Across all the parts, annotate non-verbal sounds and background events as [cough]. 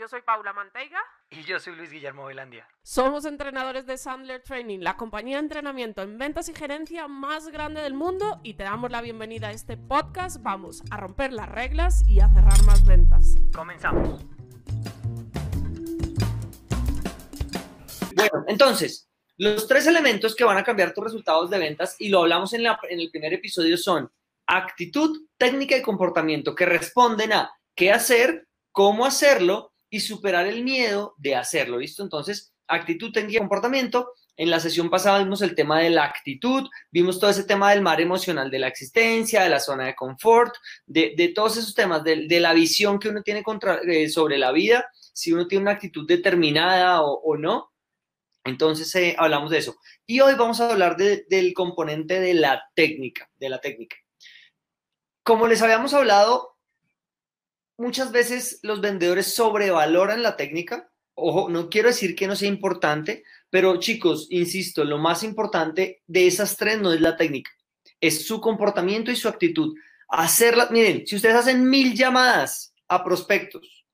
Yo soy Paula Manteiga. Y yo soy Luis Guillermo Velandia. Somos entrenadores de Sandler Training, la compañía de entrenamiento en ventas y gerencia más grande del mundo y te damos la bienvenida a este podcast. Vamos a romper las reglas y a cerrar más ventas. Comenzamos. Bueno, entonces, los tres elementos que van a cambiar tus resultados de ventas, y lo hablamos en, en el primer episodio, son actitud, técnica y comportamiento, que responden a qué hacer, cómo hacerlo y superar el miedo de hacerlo, ¿listo? Entonces, actitud, y comportamiento. En la sesión pasada vimos el tema de la actitud, vimos todo ese tema del mar emocional de la existencia, de la zona de confort, de, todos esos temas, de, la visión que uno tiene contra, eh, sobre la vida, si uno tiene una actitud determinada o, no. Entonces eh, hablamos de eso. Y hoy vamos a hablar del componente de la técnica, de la técnica. Como les habíamos hablado, muchas veces los vendedores sobrevaloran la técnica. Ojo, no quiero decir que no sea importante, pero chicos, insisto, lo más importante de esas tres no es la técnica, es su comportamiento y su actitud. Hacerla, miren, si ustedes hacen mil llamadas a prospectos,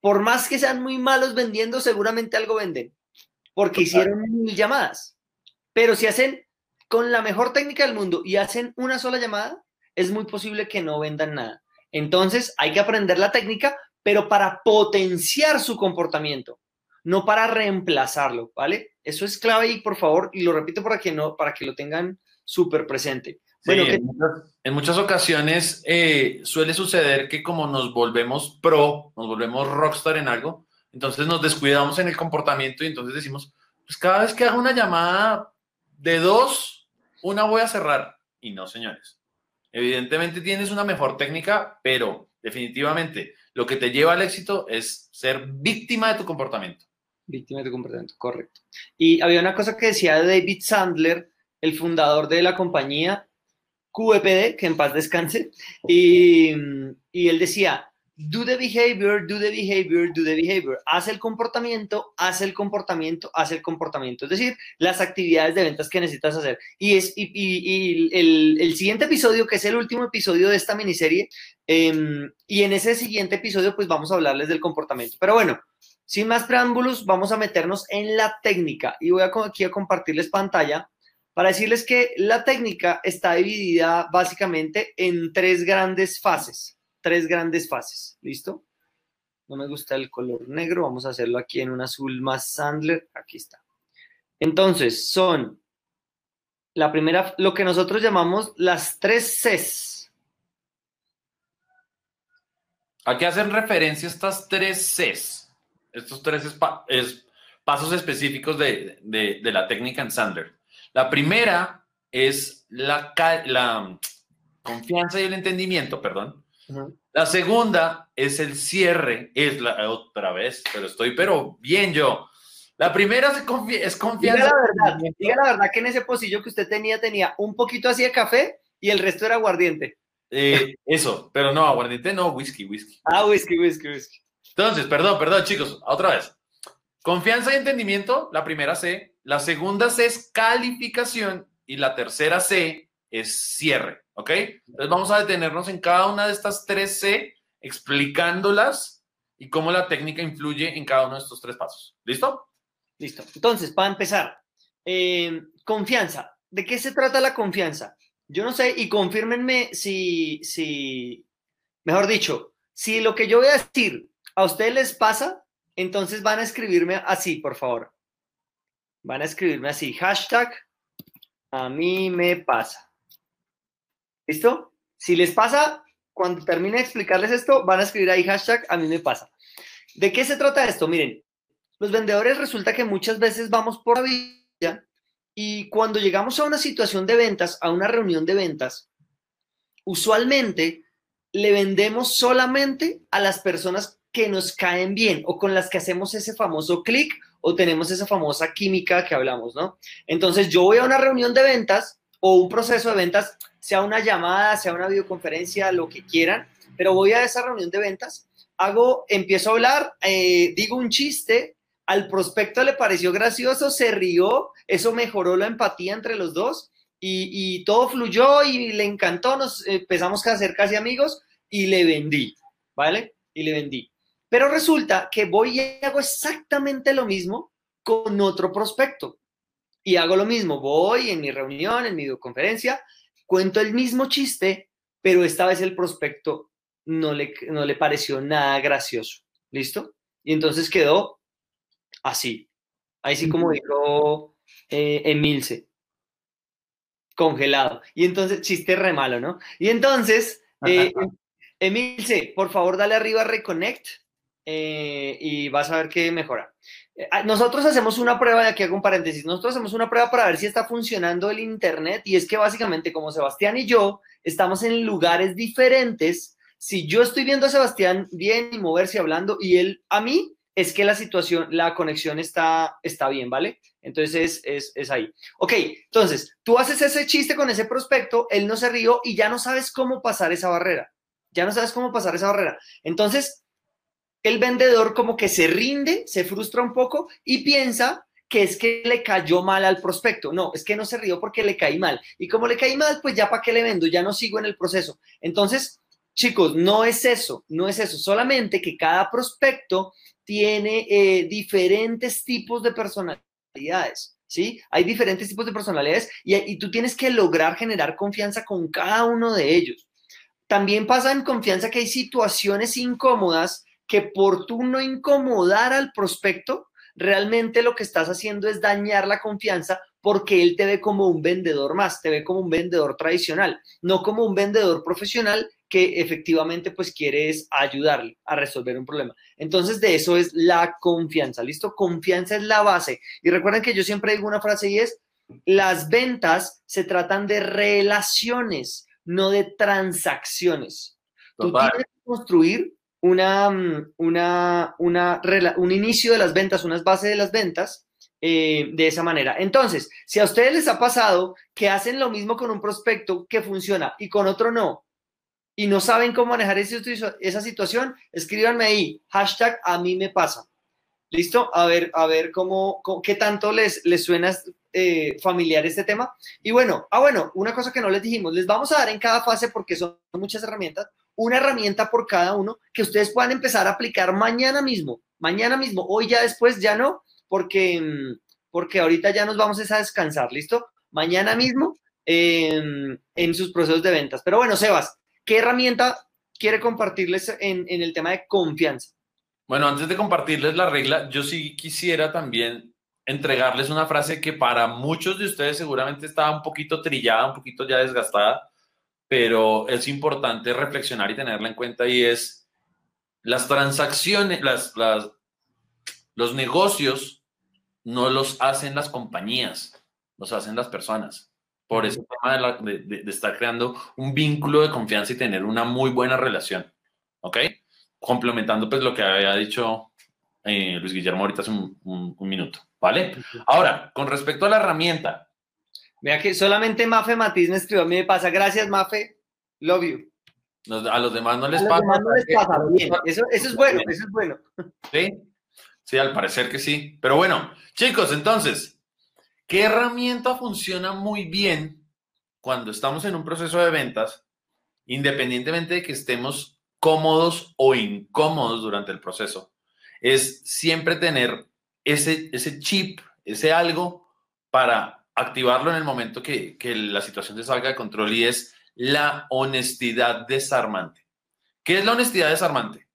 por más que sean muy malos vendiendo, seguramente algo venden, porque hicieron mil llamadas. Pero si hacen con la mejor técnica del mundo y hacen una sola llamada, es muy posible que no vendan nada. Entonces hay que aprender la técnica, pero para potenciar su comportamiento, no para reemplazarlo, ¿vale? Eso es clave y por favor, y lo repito para que, no, para que lo tengan súper presente. Bueno, en, muchas, ocasiones eh, suele suceder que como nos volvemos pro, nos volvemos rockstar en algo, entonces nos descuidamos en el comportamiento y entonces decimos, pues cada vez que hago una llamada de dos, una voy a cerrar. Y no, señores. Evidentemente tienes una mejor técnica, pero definitivamente lo que te lleva al éxito es ser víctima de tu comportamiento. Víctima de tu comportamiento, correcto. Y había una cosa que decía David Sandler, el fundador de la compañía QEPD, que en paz descanse, y, y él decía, do the behavior, do the behavior, do the behavior. Haz el comportamiento, haz el comportamiento, haz el comportamiento. Es decir, las actividades de ventas que necesitas hacer. Y, es, y, el, siguiente episodio, que es el último episodio de esta miniserie, em, y en ese siguiente episodio, pues vamos a hablarles del comportamiento. Pero bueno, sin más preámbulos, vamos a meternos en la técnica. Y voy a, aquí a compartirles pantalla para decirles que la técnica está dividida básicamente en tres grandes fases tres grandes fases. ¿Listo? No me gusta el color negro, vamos a hacerlo aquí en un azul más Sandler. Aquí está. Entonces, son la primera, lo que nosotros llamamos las tres Cs. Aquí hacen referencia estas tres Cs. Estos tres es, pasos específicos de, la técnica en Sandler. La primera es la confianza y el entendimiento, perdón. La segunda es el cierre, es la otra vez, pero estoy pero bien yo. La primera es, confianza. Diga la, verdad, diga la verdad que en ese pocillo que usted tenía tenía un poquito así de café y el resto era aguardiente. Eh, eso, pero no, aguardiente no, whisky, whisky. Ah, whisky, whisky, whisky. Entonces, perdón, perdón, chicos, otra vez. Confianza y entendimiento, la primera C. La segunda C es calificación y la tercera C es cierre. ¿Ok? Entonces vamos a detenernos en cada una de estas tres C, explicándolas y cómo la técnica influye en cada uno de estos tres pasos. ¿Listo? Listo. Entonces, para empezar, eh, confianza. ¿De qué se trata la confianza? Yo no sé, y confírmenme si, si, mejor dicho, si lo que yo voy a decir a ustedes les pasa, entonces van a escribirme así, por favor. van a escribirme así, hashtag, a mí me pasa. ¿Listo? Si les pasa, cuando termine de explicarles esto, van a escribir ahí hashtag, a mí me pasa. ¿De qué se trata esto? Miren, los vendedores resulta que muchas veces vamos por la vida y cuando llegamos a una situación de ventas, a una reunión de ventas, usualmente le vendemos solamente a las personas que nos caen bien o con las que hacemos ese famoso clic o tenemos esa famosa química que hablamos, ¿no? Entonces yo voy a una reunión de ventas o un proceso de ventas, sea una llamada, sea una videoconferencia, lo que quieran, pero voy a esa reunión de ventas, hago, empiezo a hablar, eh, digo un chiste, al prospecto le pareció gracioso, se rió, eso mejoró la empatía entre los dos y, y todo fluyó y le encantó, nos empezamos a hacer casi amigos y le vendí, ¿vale? Y le vendí. Pero resulta que voy y hago exactamente lo mismo con otro prospecto. Y hago lo mismo, voy en mi reunión, en mi videoconferencia, cuento el mismo chiste, pero esta vez el prospecto no le, no le pareció nada gracioso. ¿Listo? Y entonces quedó así. Ahí sí como dijo eh, Emilce. Congelado. Y entonces, chiste re malo, ¿no? Y entonces, eh, Emilce, por favor, dale arriba a Reconnect eh, y vas a ver que mejora. Ah, nosotros hacemos una prueba, de aquí hago un paréntesis, nosotros hacemos una prueba para ver si está funcionando el Internet y es que básicamente como Sebastián y yo estamos en lugares diferentes, si yo estoy viendo a Sebastián bien y moverse hablando y él a mí, es que la situación, la conexión está, está bien, ¿vale? Entonces es, es, ahí. Ok, entonces tú haces ese chiste con ese prospecto, él no se rió y ya no sabes cómo pasar esa barrera. Ya no sabes cómo pasar esa barrera. Entonces, el vendedor como que se rinde, se frustra un poco y piensa que es que le cayó mal al prospecto. No, es que no se rió porque le caí mal. Y como le caí mal, pues ya para qué le vendo, ya no sigo en el proceso. Entonces, chicos, no es eso, no es eso. Solamente que cada prospecto tiene eh, diferentes tipos de personalidades. ¿Sí? Hay diferentes tipos de personalidades y, y tú tienes que lograr generar confianza con cada uno de ellos. También pasa en confianza que hay situaciones incómodas que por tú no incomodar al prospecto, realmente lo que estás haciendo es dañar la confianza porque él te ve como un vendedor más, te ve como un vendedor tradicional, no como un vendedor profesional que efectivamente pues quieres ayudarle a resolver un problema. Entonces de eso es la confianza, ¿listo? Confianza es la base. Y recuerden que yo siempre digo una frase y es, las ventas se tratan de relaciones, no de transacciones. Tú tienes que construir una, mm, una, una, un inicio de las ventas, unas bases de las ventas eh, de esa manera. Entonces, si a ustedes les ha pasado que hacen lo mismo con un prospecto que funciona y con otro no, y no saben cómo manejar esa situación, escríbanme ahí, hashtag a mí me pasa. ¿Listo? A ver, a ver cómo, qué tanto les, les suena eh, familiar este tema. Y bueno, ah, bueno, una cosa que no les dijimos, les vamos a dar en cada fase porque son muchas herramientas, una herramienta por cada uno que ustedes puedan empezar a aplicar mañana mismo, mañana mismo, hoy ya después ya no, porque, mm, porque ahorita ya nos vamos a descansar, ¿listo? Mañana mismo em, en sus procesos de ventas. Pero bueno, Sebas, ¿qué herramienta quiere compartirles en, en el tema de confianza? Bueno, antes de compartirles la regla, yo sí quisiera también entregarles una frase que para muchos de ustedes seguramente estaba un poquito trillada, un poquito ya desgastada, pero es importante reflexionar y tenerla en cuenta y es las transacciones, las, las, los negocios no los hacen las compañías, los hacen las personas. Por ese tema de, de, estar creando un vínculo de confianza y tener una muy buena relación. ¿Ok? Complementando pues lo que había dicho eh, Luis Guillermo ahorita hace un, un minuto. ¿Vale? Ahora, con respecto a la herramienta, Vea que solamente Mafe Matiz me escribió, a mí me pasa, gracias Mafe, love you. a los demás no les pasa. No les pasa bien. Eso, eso, es bueno, eso es bueno. Sí, sí, al parecer que sí. Pero bueno, chicos, entonces, ¿qué herramienta funciona muy bien cuando estamos en un proceso de ventas, independientemente de que estemos cómodos o incómodos durante el proceso? Es siempre tener ese, ese chip, ese algo para activarlo en el momento que, la situación se salga de control y es la honestidad desarmante. ¿Qué es la honestidad desarmante?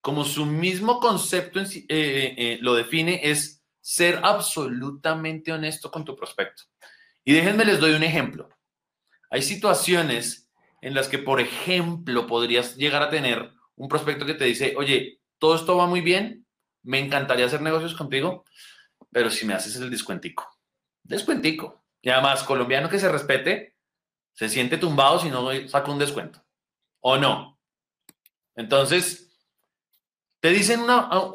Como su mismo concepto eh, eh, eh, lo define, es ser absolutamente honesto con tu prospecto. Y déjenme les doy un ejemplo. Hay situaciones en las que, por ejemplo, podrías llegar a tener un prospecto que te dice, oye, todo esto va muy bien, me encantaría hacer negocios contigo, pero si me haces el descuentico. Descuentico. Y además, colombiano que se respete, se siente tumbado si no saca un descuento. ¿O no? Entonces, te dicen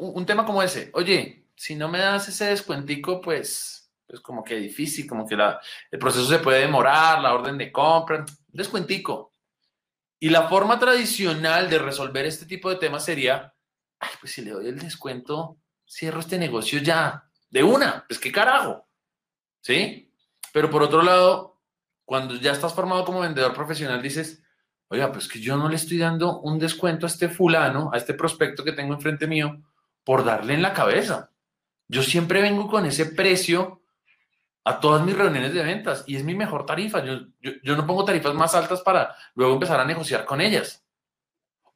un tema como ese, oye, si no me das ese descuentico, pues, pues como que difícil, como que la, el proceso se puede demorar, la orden de compra, descuentico. Y la forma tradicional de resolver este tipo de temas sería, ay, pues si le doy el descuento, cierro este negocio ya, de una, pues qué carajo, ¿sí? Pero por otro lado, cuando ya estás formado como vendedor profesional, dices, oiga, pues que yo no le estoy dando un descuento a este fulano, a este prospecto que tengo enfrente mío, por darle en la cabeza. Yo siempre vengo con ese precio a todas mis reuniones de ventas y es mi mejor tarifa. Yo, yo, no pongo tarifas más altas para luego empezar a negociar con ellas.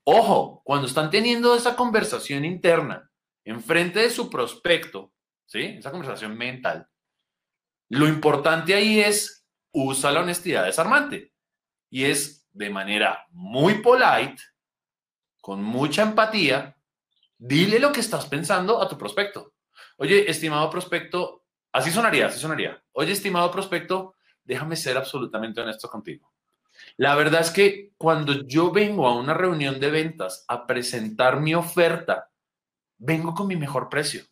Ojo, cuando están teniendo esa conversación interna enfrente de su prospecto, ¿sí? Esa conversación mental, lo importante ahí es usa la honestidad desarmante y es de manera muy polite, con mucha empatía, dile lo que estás pensando a tu prospecto. Oye, estimado prospecto, así sonaría, así sonaría. Oye, estimado prospecto, déjame ser absolutamente honesto contigo. La verdad es que cuando yo vengo a una reunión de ventas a presentar mi oferta, vengo con mi mejor precio.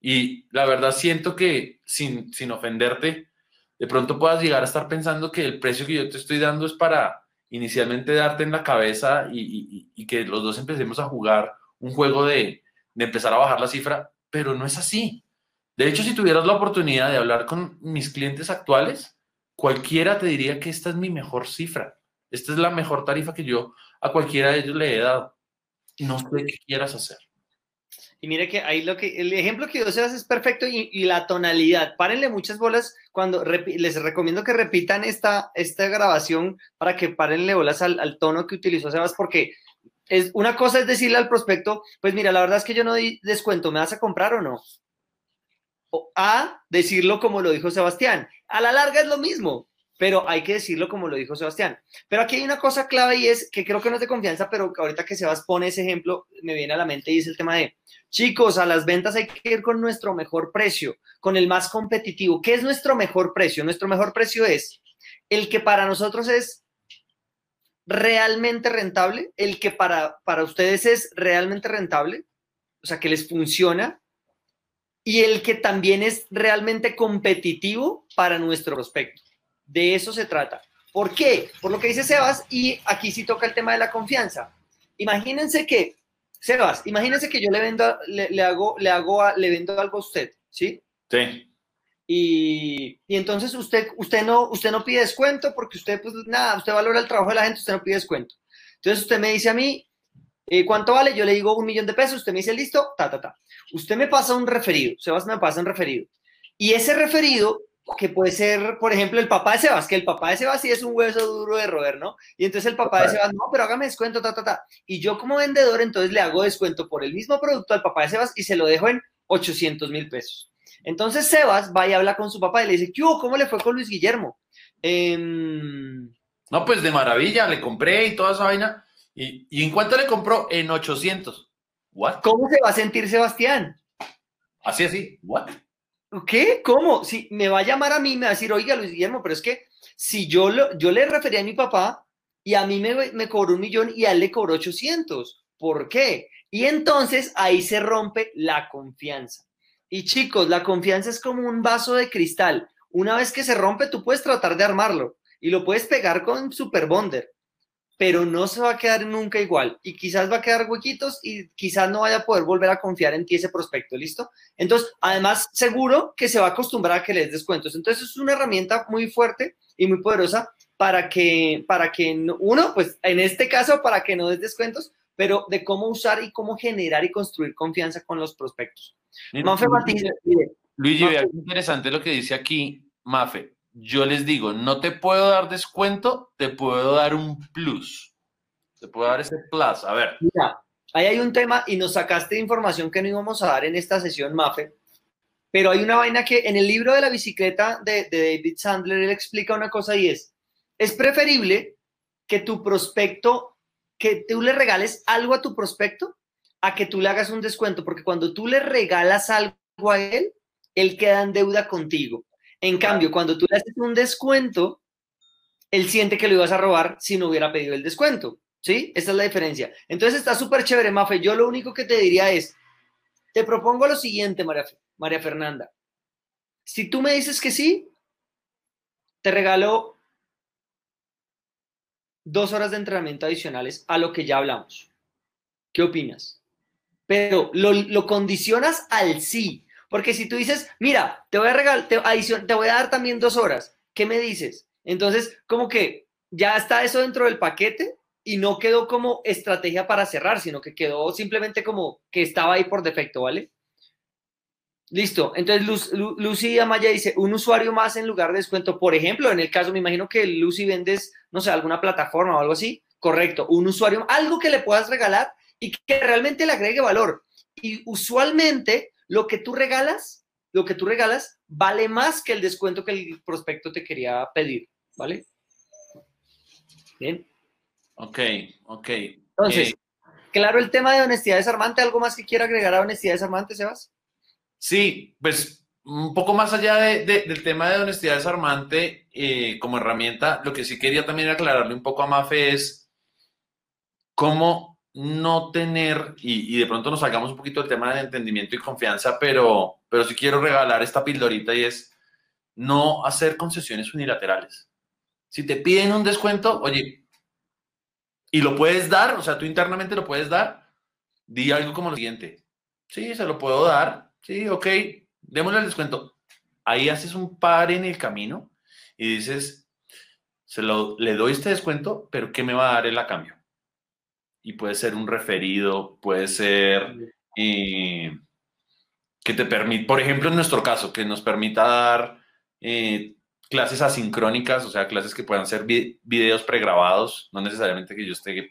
Y la verdad siento que, sin, sin ofenderte, de pronto puedas llegar a estar pensando que el precio que yo te estoy dando es para inicialmente darte en la cabeza y, que los dos empecemos a jugar un juego de, de empezar a bajar la cifra, pero no es así. De hecho, si tuvieras la oportunidad de hablar con mis clientes actuales, cualquiera te diría que esta es mi mejor cifra. Esta es la mejor tarifa que yo a cualquiera de ellos le he dado. No sé qué quieras hacer. Y mire que ahí lo que, el ejemplo que yo hace es perfecto y, la tonalidad. Párenle muchas bolas cuando les recomiendo que repitan esta, esta grabación para que párenle bolas al, tono que utilizó Sebas, porque es, una cosa es decirle al prospecto, pues mira, la verdad es que yo no di descuento, ¿me vas a comprar o no? O a decirlo como lo dijo Sebastián. A la larga es lo mismo pero hay que decirlo como lo dijo Sebastián. Pero aquí hay una cosa clave y es que creo que no es de confianza, pero ahorita que Sebas pone ese ejemplo, me viene a la mente y es el tema de, chicos, a las ventas hay que ir con nuestro mejor precio, con el más competitivo. ¿Qué es nuestro mejor precio? Nuestro mejor precio es el que para nosotros es realmente rentable, el que para, para ustedes es realmente rentable, o sea, que les funciona, y el que también es realmente competitivo para nuestro prospecto. De eso se trata. ¿Por qué? Por lo que dice Sebas, y aquí sí toca el tema de la confianza. Imagínense que, Sebas, imagínense que yo le vendo, le, hago, le hago, le vendo algo a usted, ¿sí? Sí. Y, entonces usted, usted, no, usted no pide descuento porque usted, pues nada, usted valora el trabajo de la gente, usted no pide descuento. Entonces usted me dice a mí, eh, ¿cuánto vale? Yo le digo un millón de pesos, usted me dice, listo, ta, ta, ta. Usted me pasa un referido, Sebas me pasa un referido. Y ese referido que puede ser, por ejemplo, el papá de Sebas, que el papá de Sebas sí es un hueso duro de roer, ¿no? Y entonces el papá de Sebas, no, pero hágame descuento, ta, ta, ta. Y yo como vendedor, entonces le hago descuento por el mismo producto al papá de Sebas y se lo dejo en 800 mil pesos. Entonces Sebas va y habla con su papá y le dice, ¿qué ¿Cómo le fue con Luis Guillermo? Em, no, pues de maravilla, le compré y toda esa vaina. ¿Y, ¿Y en cuánto le compró? En 800. ¿What? ¿Cómo se va a sentir Sebastián? Así, así. ¿What? ¿Qué? ¿Cómo? Si me va a llamar a mí, me va a decir, oiga, Luis Guillermo, pero es que si yo, lo, yo le refería a mi papá y a mí me, me cobró un millón y a él le cobró 800. ¿Por qué? Y entonces ahí se rompe la confianza. Y chicos, la confianza es como un vaso de cristal. Una vez que se rompe, tú puedes tratar de armarlo y lo puedes pegar con Super Bonder, pero no se va a quedar nunca igual y quizás va a quedar huequitos y quizás no vaya a poder volver a confiar en ti ese prospecto, ¿listo? Entonces, además, seguro que se va a acostumbrar a que le des descuentos. Entonces, es una herramienta muy fuerte y muy poderosa para que, para que uno, pues en este caso, para que no des descuentos, pero de cómo usar y cómo generar y construir confianza con los prospectos. Mafe Luigi, vea interesante lo que dice aquí, Mafe yo les digo, no te puedo dar descuento, te puedo dar un plus. Te puedo dar ese plus. A ver. Mira, ahí hay un tema y nos sacaste información que no íbamos a dar en esta sesión, Mafe. pero hay una vaina que en el libro de la bicicleta de, David Sandler, él explica una cosa y es, es preferible que tu prospecto, que tú le regales algo a tu prospecto a que tú le hagas un descuento, porque cuando tú le regalas algo a él, él queda en deuda contigo. En cambio, cuando tú le haces un descuento, él siente que lo ibas a robar si no hubiera pedido el descuento. ¿Sí? Esa es la diferencia. Entonces está súper chévere, Mafe. Yo lo único que te diría es, te propongo lo siguiente, María, María Fernanda. Si tú me dices que sí, te regalo dos horas de entrenamiento adicionales a lo que ya hablamos. ¿Qué opinas? Pero lo, condicionas al sí. Porque si tú dices, mira, te voy a regalar, te, te voy a dar también dos horas, ¿qué me dices? Entonces, como que ya está eso dentro del paquete y no quedó como estrategia para cerrar, sino que quedó simplemente como que estaba ahí por defecto, ¿vale? Listo. Entonces, Lucy Amaya dice, un usuario más en lugar de descuento. Por ejemplo, en el caso, me imagino que Lucy vendes, no sé, alguna plataforma o algo así. Correcto. Un usuario, algo que le puedas regalar y que realmente le agregue valor. Y usualmente, lo que tú regalas, lo que tú regalas, vale más que el descuento que el prospecto te quería pedir. ¿Vale? Bien. Ok, ok. Entonces, eh, claro el tema de honestidad desarmante. ¿Algo más que quiera agregar a honestidad desarmante, Sebas? Sí, pues un poco más allá del tema de honestidad desarmante eh, como herramienta, lo que sí quería también aclararle un poco a Mafe es cómo no tener, y, de pronto nos salgamos un poquito del tema de entendimiento y confianza, pero, pero sí quiero regalar esta pildorita y es no hacer concesiones unilaterales. Si te piden un descuento, oye, y lo puedes dar, o sea, tú internamente lo puedes dar, di algo como lo siguiente. Sí, se lo puedo dar, Sí, ok, démosle el descuento. Ahí haces un par en el camino y dices, se lo, le doy este descuento, pero ¿qué me va a dar él a cambio? Y puede ser un referido, puede ser eh, que te permite, por ejemplo, en nuestro caso, que nos permita dar eh, clases asincrónicas, o sea, clases que puedan ser videos pregrabados, no necesariamente que yo esté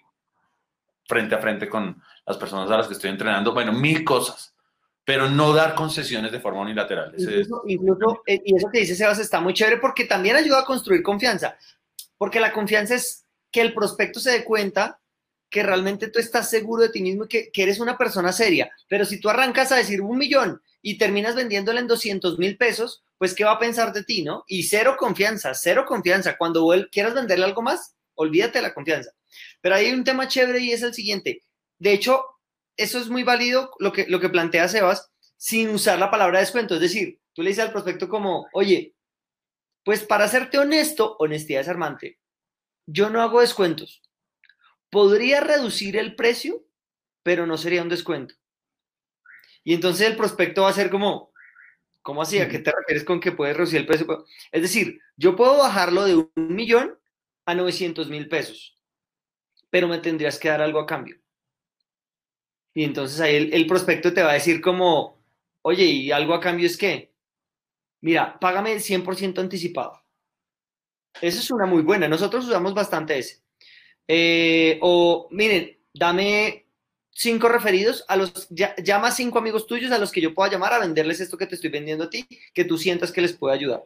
frente a frente con las personas a las que estoy entrenando, bueno, mil cosas pero no dar concesiones de forma unilateral. Incluso, eh, y eso que dice Sebas está muy chévere porque también ayuda a construir confianza, porque la confianza es que el prospecto se dé cuenta que realmente tú estás seguro de ti mismo y que, eres una persona seria, pero si tú arrancas a decir un millón y terminas vendiéndole en 200 mil pesos, pues ¿qué va a pensar de ti, no? Y cero confianza, cero confianza. Cuando quieras venderle algo más, olvídate de la confianza. Pero hay un tema chévere y es el siguiente. De hecho, eso es muy válido lo que, lo que plantea Sebas sin usar la palabra descuento. Es decir, tú le dices al prospecto como, oye, pues para serte honesto, honestidad desarmante, yo no hago descuentos. Podría reducir el precio, pero no sería un descuento. Y entonces el prospecto va a ser como, ¿cómo así? ¿A qué te refieres con que puedes reducir el precio? Es decir, yo puedo bajarlo de un millón a 900 mil pesos, pero me tendrías que dar algo a cambio. Y entonces ahí el, prospecto te va a decir como, oye, ¿y algo a cambio es qué? Mira, págame el 100% anticipado. Esa es una muy buena. Nosotros usamos bastante ese. Eh, o, miren, dame cinco referidos a los, llama cinco amigos tuyos a los que yo pueda llamar a venderles esto que te estoy vendiendo a ti, que tú sientas que les puede ayudar.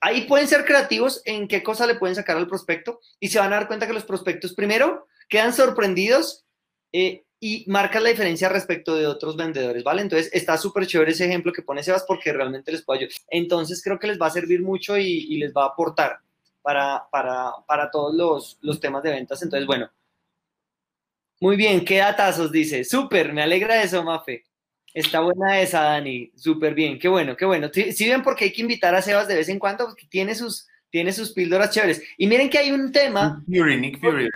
Ahí pueden ser creativos en qué cosa le pueden sacar al prospecto y se van a dar cuenta que los prospectos primero quedan sorprendidos eh, y marca la diferencia respecto de otros vendedores, ¿vale? Entonces está súper chévere ese ejemplo que pone Sebas porque realmente les puede ayudar. Entonces creo que les va a servir mucho y, les va a aportar para, para, para todos los, los, temas de ventas. Entonces, bueno. Muy bien, qué datazos dice. Súper, me alegra eso, Mafe. Está buena esa, Dani. Súper bien, qué bueno, qué bueno. Si ven porque hay que invitar a Sebas de vez en cuando, porque tiene sus, tiene sus píldoras chéveres. Y miren que hay un tema. Nick Fury.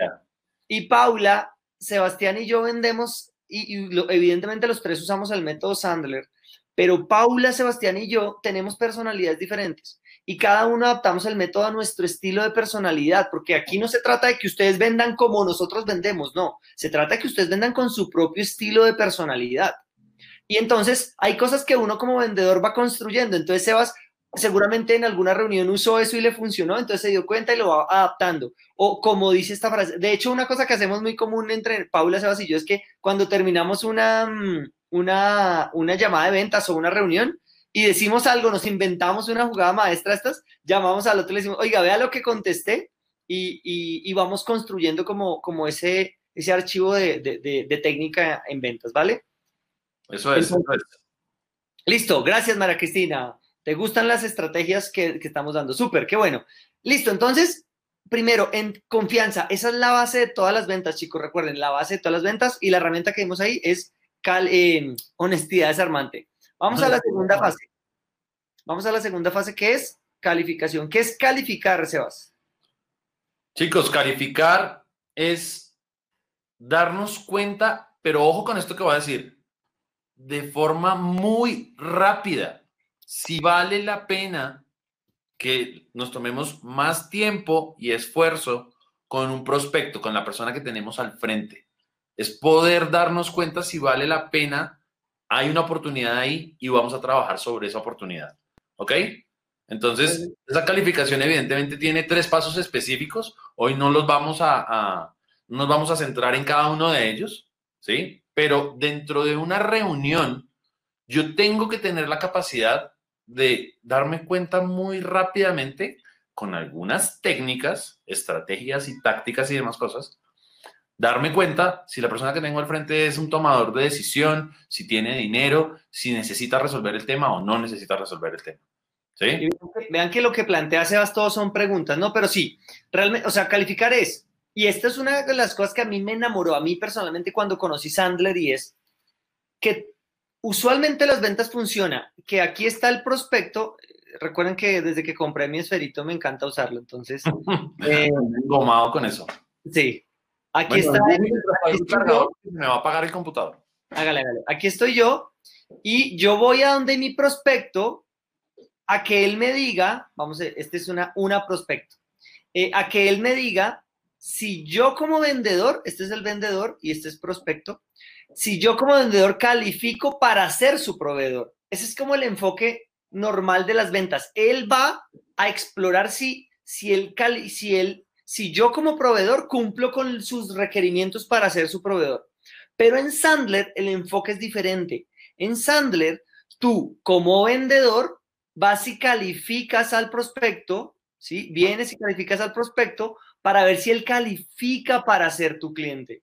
Y Paula Sebastián y yo vendemos, y, evidentemente los tres usamos el método Sandler, pero Paula, Sebastián y yo tenemos personalidades diferentes y cada uno adaptamos el método a nuestro estilo de personalidad, porque aquí no se trata de que ustedes vendan como nosotros vendemos, no, se trata de que ustedes vendan con su propio estilo de personalidad. Y entonces hay cosas que uno como vendedor va construyendo. Entonces, Sebas, seguramente en alguna reunión usó eso y le funcionó, entonces se dio cuenta y lo va adaptando. O como dice esta frase, de hecho una cosa que hacemos muy común entre Paula, Sebas y yo es que cuando terminamos una, mm, una, una llamada de ventas o una reunión, y decimos algo, nos inventamos una jugada maestra estas, llamamos al otro y le decimos, oiga, vea lo que contesté y, y, vamos construyendo como, como ese, ese archivo de, de, de, técnica en ventas, ¿vale? Eso es, eso es. Listo, gracias María Cristina. ¿Te gustan las estrategias que, que estamos dando? Súper, qué bueno. Listo, entonces, primero, en confianza, esa es la base de todas las ventas, chicos. Recuerden, la base de todas las ventas y la herramienta que vimos ahí es cal, eh, honestidad desarmante. Vamos a la segunda fase. Vamos a la segunda fase que es calificación. ¿Qué es calificar, Sebas? Chicos, calificar es darnos cuenta, pero ojo con esto que voy a decir, de forma muy rápida, si vale la pena que nos tomemos más tiempo y esfuerzo con un prospecto, con la persona que tenemos al frente. Es poder darnos cuenta si vale la pena hay una oportunidad ahí y vamos a trabajar sobre esa oportunidad. ¿Ok? Entonces, esa calificación evidentemente tiene tres pasos específicos. Hoy no los vamos a, nos vamos a centrar en cada uno de ellos, ¿sí? Pero dentro de una reunión, yo tengo que tener la capacidad de darme cuenta muy rápidamente con algunas técnicas, estrategias y tácticas y demás cosas, darme cuenta si la persona que tengo al frente es un tomador de decisión, si tiene dinero, si necesita resolver el tema o no necesita resolver el tema. ¿Sí? Vean que lo que plantea Sebas todos son preguntas, ¿no? Pero sí, realmente, o sea, calificar es, y esta es una de las cosas que a mí me enamoró, a mí personalmente cuando conocí Sandler y es que usualmente las ventas funcionan, que aquí está el prospecto, recuerden que desde que compré mi esferito me encanta usarlo, entonces... [laughs] eh, Gomado con eso. Sí, Aquí está. me va a pagar el computador. Hágale, hágale. Aquí estoy yo y yo voy a donde mi prospecto a que él me diga, vamos a ver, este es una, una prospecto, eh, a que él me diga si yo como vendedor, este es el vendedor y este es prospecto, si yo como vendedor califico para ser su proveedor. Ese es como el enfoque normal de las ventas. Él va a explorar si, si, él, si él si yo como proveedor cumplo con sus requerimientos para ser su proveedor. Pero en Sandler el enfoque es diferente. En Sandler, tú como vendedor vas y calificas al prospecto, ¿sí? Vienes y calificas al prospecto para ver si él califica para ser tu cliente.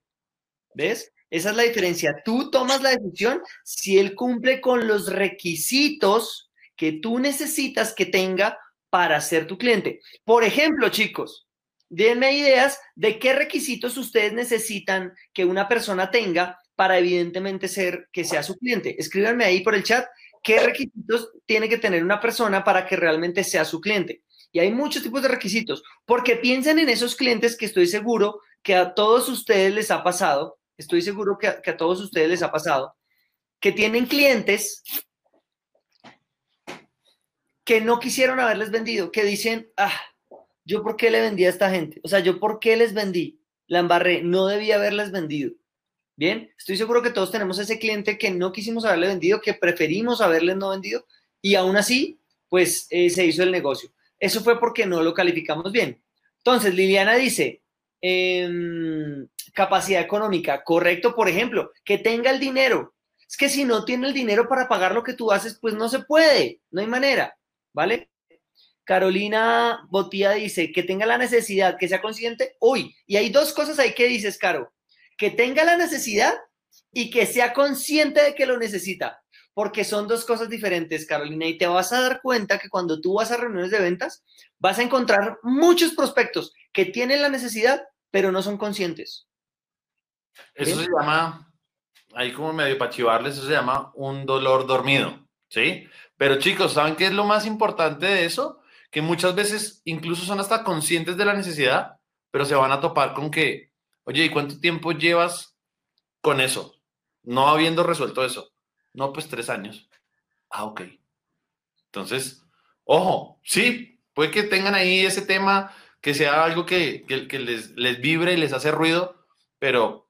¿Ves? Esa es la diferencia. Tú tomas la decisión si él cumple con los requisitos que tú necesitas que tenga para ser tu cliente. Por ejemplo, chicos, denme ideas de qué requisitos ustedes necesitan que una persona tenga para evidentemente ser que sea su cliente. Escríbanme ahí por el chat qué requisitos tiene que tener una persona para que realmente sea su cliente. Y hay muchos tipos de requisitos, porque piensen en esos clientes que estoy seguro que a todos ustedes les ha pasado, estoy seguro que a, que a todos ustedes les ha pasado, que tienen clientes que no quisieron haberles vendido, que dicen, ah, ¿yo por qué le vendí a esta gente? O sea, ¿yo por qué les vendí? La embarré, no debía haberles vendido. Bien, estoy seguro que todos tenemos ese cliente que no quisimos haberle vendido, que preferimos haberle no vendido y aún así, pues eh, se hizo el negocio. Eso fue porque no lo calificamos bien. Entonces, Liliana dice, em, capacidad económica, correcto, por ejemplo, que tenga el dinero. Es que si no tiene el dinero para pagar lo que tú haces, pues no se puede, no hay manera, ¿vale? Carolina Botía dice que tenga la necesidad, que sea consciente hoy. Y hay dos cosas ahí que dices, Caro. Que tenga la necesidad y que sea consciente de que lo necesita. Porque son dos cosas diferentes, Carolina. Y te vas a dar cuenta que cuando tú vas a reuniones de ventas, vas a encontrar muchos prospectos que tienen la necesidad, pero no son conscientes. Eso se llama, ahí como medio para chivarles, eso se llama un dolor dormido, ¿sí? Pero chicos, ¿saben qué es lo más importante de eso? Que muchas veces incluso son hasta conscientes de la necesidad, pero se van a topar con que, oye, ¿y cuánto tiempo llevas con eso? No habiendo resuelto eso. No, pues tres años. Ah, ok. Entonces, ojo, sí, puede que tengan ahí ese tema, que sea algo que, les, les vibre y les hace ruido, pero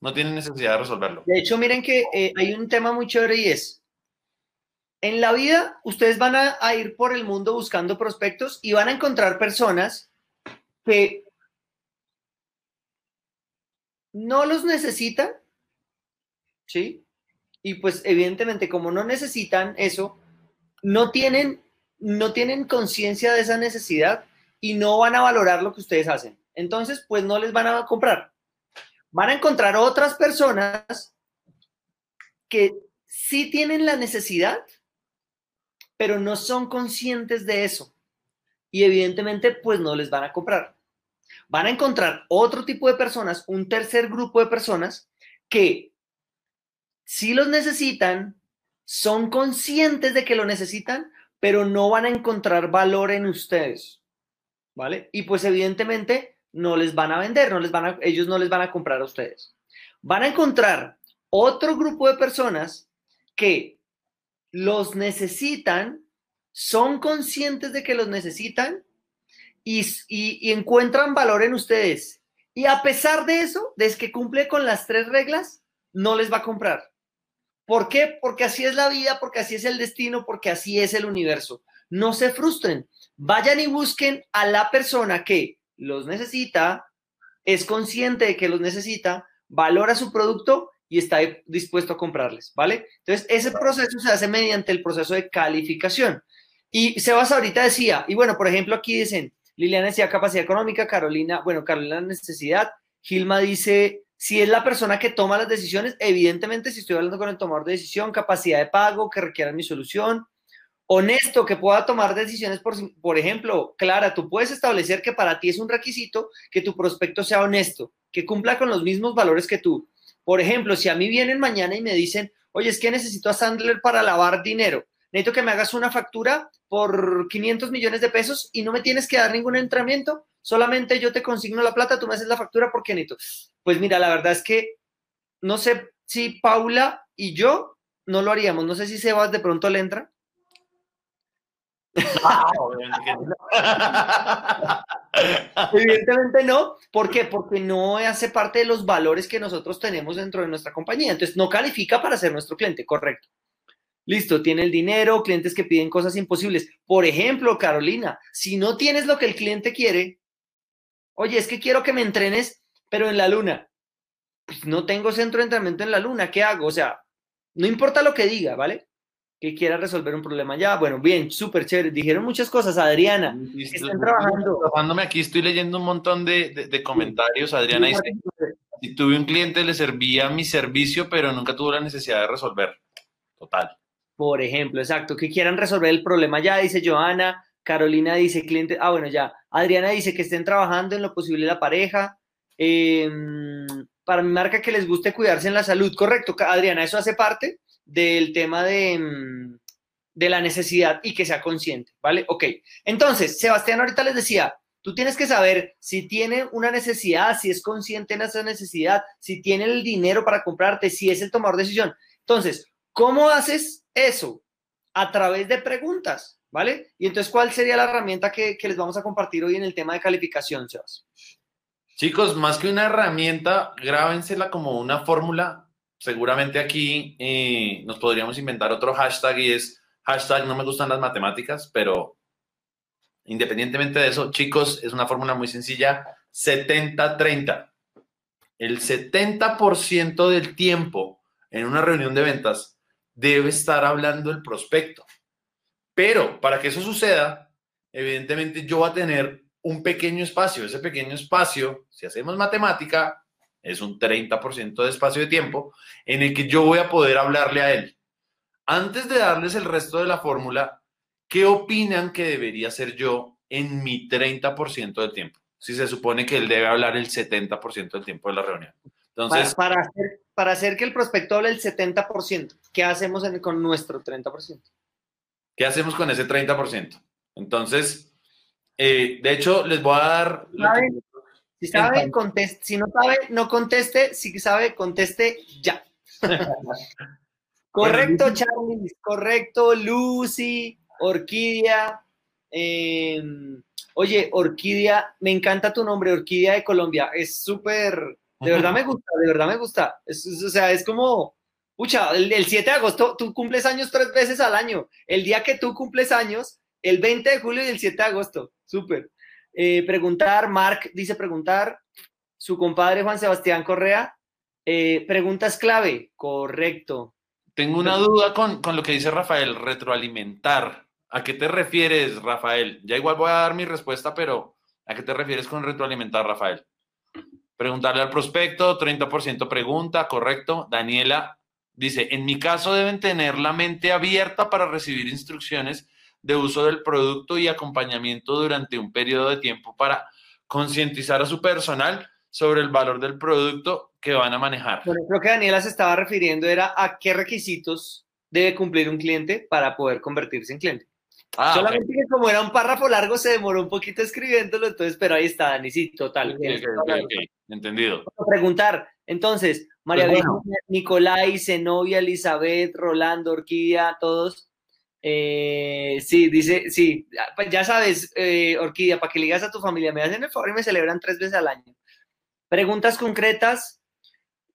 no tienen necesidad de resolverlo. De hecho, miren que eh, hay un tema muy chévere y es, en la vida, ustedes van a, ir por el mundo buscando prospectos y van a encontrar personas que no los necesitan, ¿sí? Y pues evidentemente como no necesitan eso, no tienen, no tienen conciencia de esa necesidad y no van a valorar lo que ustedes hacen. Entonces, pues no les van a comprar. Van a encontrar otras personas que sí tienen la necesidad, pero no son conscientes de eso. Y evidentemente, pues no les van a comprar. Van a encontrar otro tipo de personas, un tercer grupo de personas que sí los necesitan, son conscientes de que lo necesitan, pero no van a encontrar valor en ustedes. ¿Vale? Y pues evidentemente no les van a vender, no les van a, ellos no les van a comprar a ustedes. Van a encontrar otro grupo de personas que los necesitan, son conscientes de que los necesitan y, y, encuentran valor en ustedes. Y a pesar de eso, desde que cumple con las tres reglas, no les va a comprar. ¿Por qué? Porque así es la vida, porque así es el destino, porque así es el universo. No se frustren. Vayan y busquen a la persona que los necesita, es consciente de que los necesita, valora su producto y está dispuesto a comprarles, ¿vale? Entonces, ese proceso se hace mediante el proceso de calificación. Y Sebas ahorita decía, y bueno, por ejemplo, aquí dicen, Liliana decía capacidad económica, Carolina, bueno, Carolina necesidad, Gilma dice si es la persona que toma las decisiones, evidentemente si estoy hablando con el tomador de decisión, capacidad de pago que requiera mi solución, honesto que pueda tomar decisiones, por, por ejemplo, Clara, tú puedes establecer que para ti es un requisito que tu prospecto sea honesto, que cumpla con los mismos valores que tú. Por ejemplo, si a mí vienen mañana y me dicen, oye, es que necesito a Sandler para lavar dinero, necesito que me hagas una factura por 500 millones de pesos y no me tienes que dar ningún entrenamiento, solamente yo te consigno la plata, tú me haces la factura porque necesito. Pues mira, la verdad es que no sé si Paula y yo no lo haríamos, no sé si Sebas de pronto le entra. [laughs] [laughs] Evidentemente no. ¿Por qué? Porque no hace parte de los valores que nosotros tenemos dentro de nuestra compañía. Entonces no califica para ser nuestro cliente, correcto. Listo, tiene el dinero, clientes que piden cosas imposibles. Por ejemplo, Carolina, si no tienes lo que el cliente quiere, oye, es que quiero que me entrenes, pero en la luna. Pues no tengo centro de entrenamiento en la luna, ¿qué hago? O sea, no importa lo que diga, ¿vale? Que quiera resolver un problema ya. Bueno, bien, súper chévere. Dijeron muchas cosas, Adriana. están trabajando. Trabajándome aquí, estoy leyendo un montón de, de, comentarios. Adriana dice, si tuve un cliente, le servía mi servicio, pero nunca tuvo la necesidad de resolver. Total. Por ejemplo, exacto, que quieran resolver el problema ya, dice Joana. Carolina dice cliente, ah, bueno, ya. Adriana dice que estén trabajando en lo posible la pareja. Em, para mi marca que les guste cuidarse en la salud, correcto. Adriana, eso hace parte del tema de, em, de la necesidad y que sea consciente, ¿vale? Ok. Entonces, Sebastián ahorita les decía, tú tienes que saber si tiene una necesidad, si es consciente en esa necesidad, si tiene el dinero para comprarte, si es el tomador de decisión. Entonces, ¿cómo haces eso? A través de preguntas, ¿vale? Y entonces, ¿cuál sería la herramienta que, les vamos a compartir hoy en el tema de calificación, Sebas? Chicos, más que una herramienta, grábensela como una fórmula. Seguramente aquí eh, nos podríamos inventar otro hashtag y es hashtag no me gustan las matemáticas, pero independientemente de eso, chicos, es una fórmula muy sencilla, 70-30. El 70% del tiempo en una reunión de ventas debe estar hablando el prospecto. Pero para que eso suceda, evidentemente yo voy a tener un pequeño espacio. Ese pequeño espacio, si hacemos matemática, es un 30% de espacio de tiempo en el que yo voy a poder hablarle a él. Antes de darles el resto de la fórmula, ¿qué opinan que debería ser yo en mi 30% del tiempo? Si se supone que él debe hablar el 70% del tiempo de la reunión. Entonces, para, hacer, para hacer que el prospecto hable el 70%, ¿qué hacemos con nuestro 30%? ¿Qué hacemos con ese 30%? Entonces, eh, de hecho, les voy a dar... Si sabe, conteste. Si no sabe, no conteste. Si sabe, conteste ya. [laughs] correcto, Charlie. Correcto, Lucy, Orquídea. Em, oye, Orquídea, me encanta tu nombre, Orquídea de Colombia. Es súper... De verdad me gusta, de verdad me gusta. o sea, es como Pucha, el, 7 de agosto, tú cumples años tres veces al año. El día que tú cumples años, el 20 de julio y el 7 de agosto. Súper. Eh, preguntar, Mark dice preguntar. Su compadre Juan Sebastián Correa. Eh, preguntas clave. Correcto. tengo una duda con, con lo que dice Rafael, retroalimentar. ¿A qué te refieres, Rafael? Ya igual voy a dar mi respuesta, pero ¿a qué te refieres con retroalimentar, Rafael? Preguntarle al prospecto, 30% pregunta, correcto. Daniela dice, en mi caso deben tener la mente abierta para recibir instrucciones de uso del producto y acompañamiento durante un periodo de tiempo para concientizar a su personal sobre el valor del producto que van a manejar. Bueno, creo que Daniela se estaba refiriendo era a qué requisitos debe cumplir un cliente para poder convertirse en cliente. Ah. Solamente que como era un párrafo largo se demoró un poquito escribiéndolo, entonces, pero ahí está, Dani, sí, total. Ok, ok, ok, ok. Entendido. Preguntar, entonces, María Pues bueno. Virginia, Nicolai, Zenobia, Elizabeth, Rolando, Orquídea, todos. Eh, sí, dice, sí, pues ya sabes, eh, Orquídea, para que le digas a tu familia, me hacen el favor y me celebran tres veces al año. Preguntas concretas.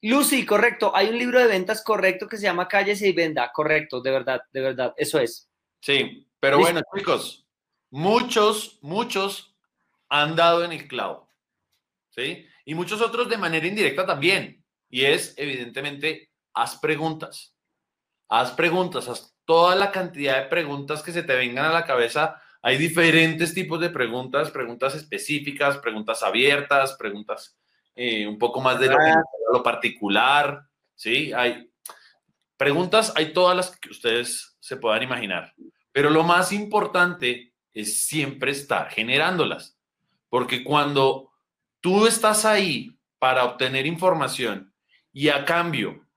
Lucy, correcto, hay un libro de ventas correcto que se llama Cállese y Venda, correcto, de verdad, de verdad, eso es. Sí, pero Listo. bueno, chicos, muchos, muchos han dado en el clavo, ¿sí? Y muchos otros de manera indirecta también. Y es, evidentemente, haz preguntas. Haz preguntas, haz toda la cantidad de preguntas que se te vengan a la cabeza. Hay diferentes tipos de preguntas, preguntas específicas, preguntas abiertas, preguntas eh, un poco más de lo, particular, ¿sí? Hay preguntas, hay todas las que ustedes se puedan imaginar. Pero lo más importante es siempre estar generándolas. Porque cuando tú estás ahí para obtener información y a cambio,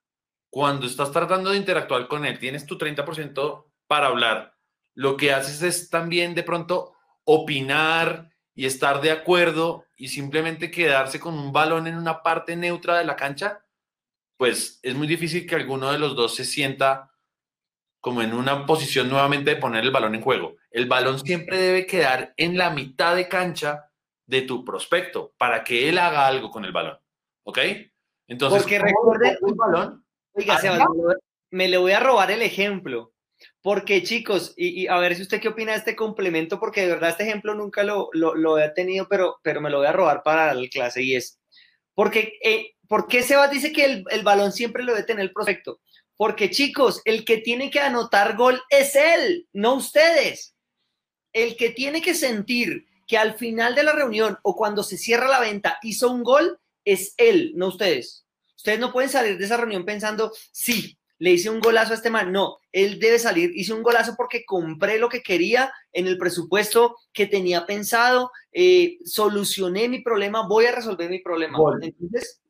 cuando estás tratando de interactuar con él, tienes tu 30% para hablar, lo que haces es también de pronto opinar y estar de acuerdo y simplemente quedarse con un balón en una parte neutra de la cancha, pues es muy difícil que alguno de los dos se sienta como en una posición nuevamente de poner el balón en juego. El balón siempre debe quedar en la mitad de cancha de tu prospecto para que él haga algo con el balón. ¿Ok? Entonces, Porque ¿cómo recuerde- el balón? Oiga, Sebas, me le voy a robar el ejemplo. Porque, chicos, y, y a ver si usted qué opina de este complemento, porque de verdad este ejemplo nunca lo, lo, lo he tenido, pero, pero me lo voy a robar para la clase. Y es, porque, eh, ¿por qué Sebas dice que el, el balón siempre lo debe tener el prospecto? Porque, chicos, el que tiene que anotar gol es él, no ustedes. El que tiene que sentir que al final de la reunión o cuando se cierra la venta hizo un gol es él, no ustedes. Ustedes no pueden salir de esa reunión pensando, sí, le hice un golazo a este man. No, él debe salir, hice un golazo porque compré lo que quería en el presupuesto que tenía pensado, eh, solucioné mi problema, voy a resolver mi problema. Gol. Entonces,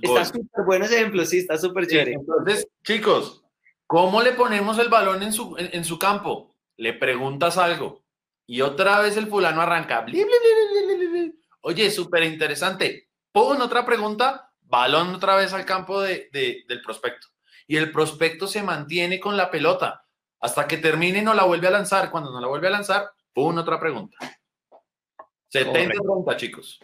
Gol. está súper bueno ese ejemplo, sí, está súper chévere. Entonces, chicos, ¿cómo le ponemos el balón en su, en, en su campo? Le preguntas algo y otra vez el fulano arranca. bli, bli, bli, bli, bli, bli. Oye, súper interesante. Pon otra pregunta, balón otra vez al campo de- de- del prospecto. Y el prospecto se mantiene con la pelota hasta que termine y no la vuelve a lanzar. Cuando no la vuelve a lanzar, pon otra pregunta. 70-30, chicos.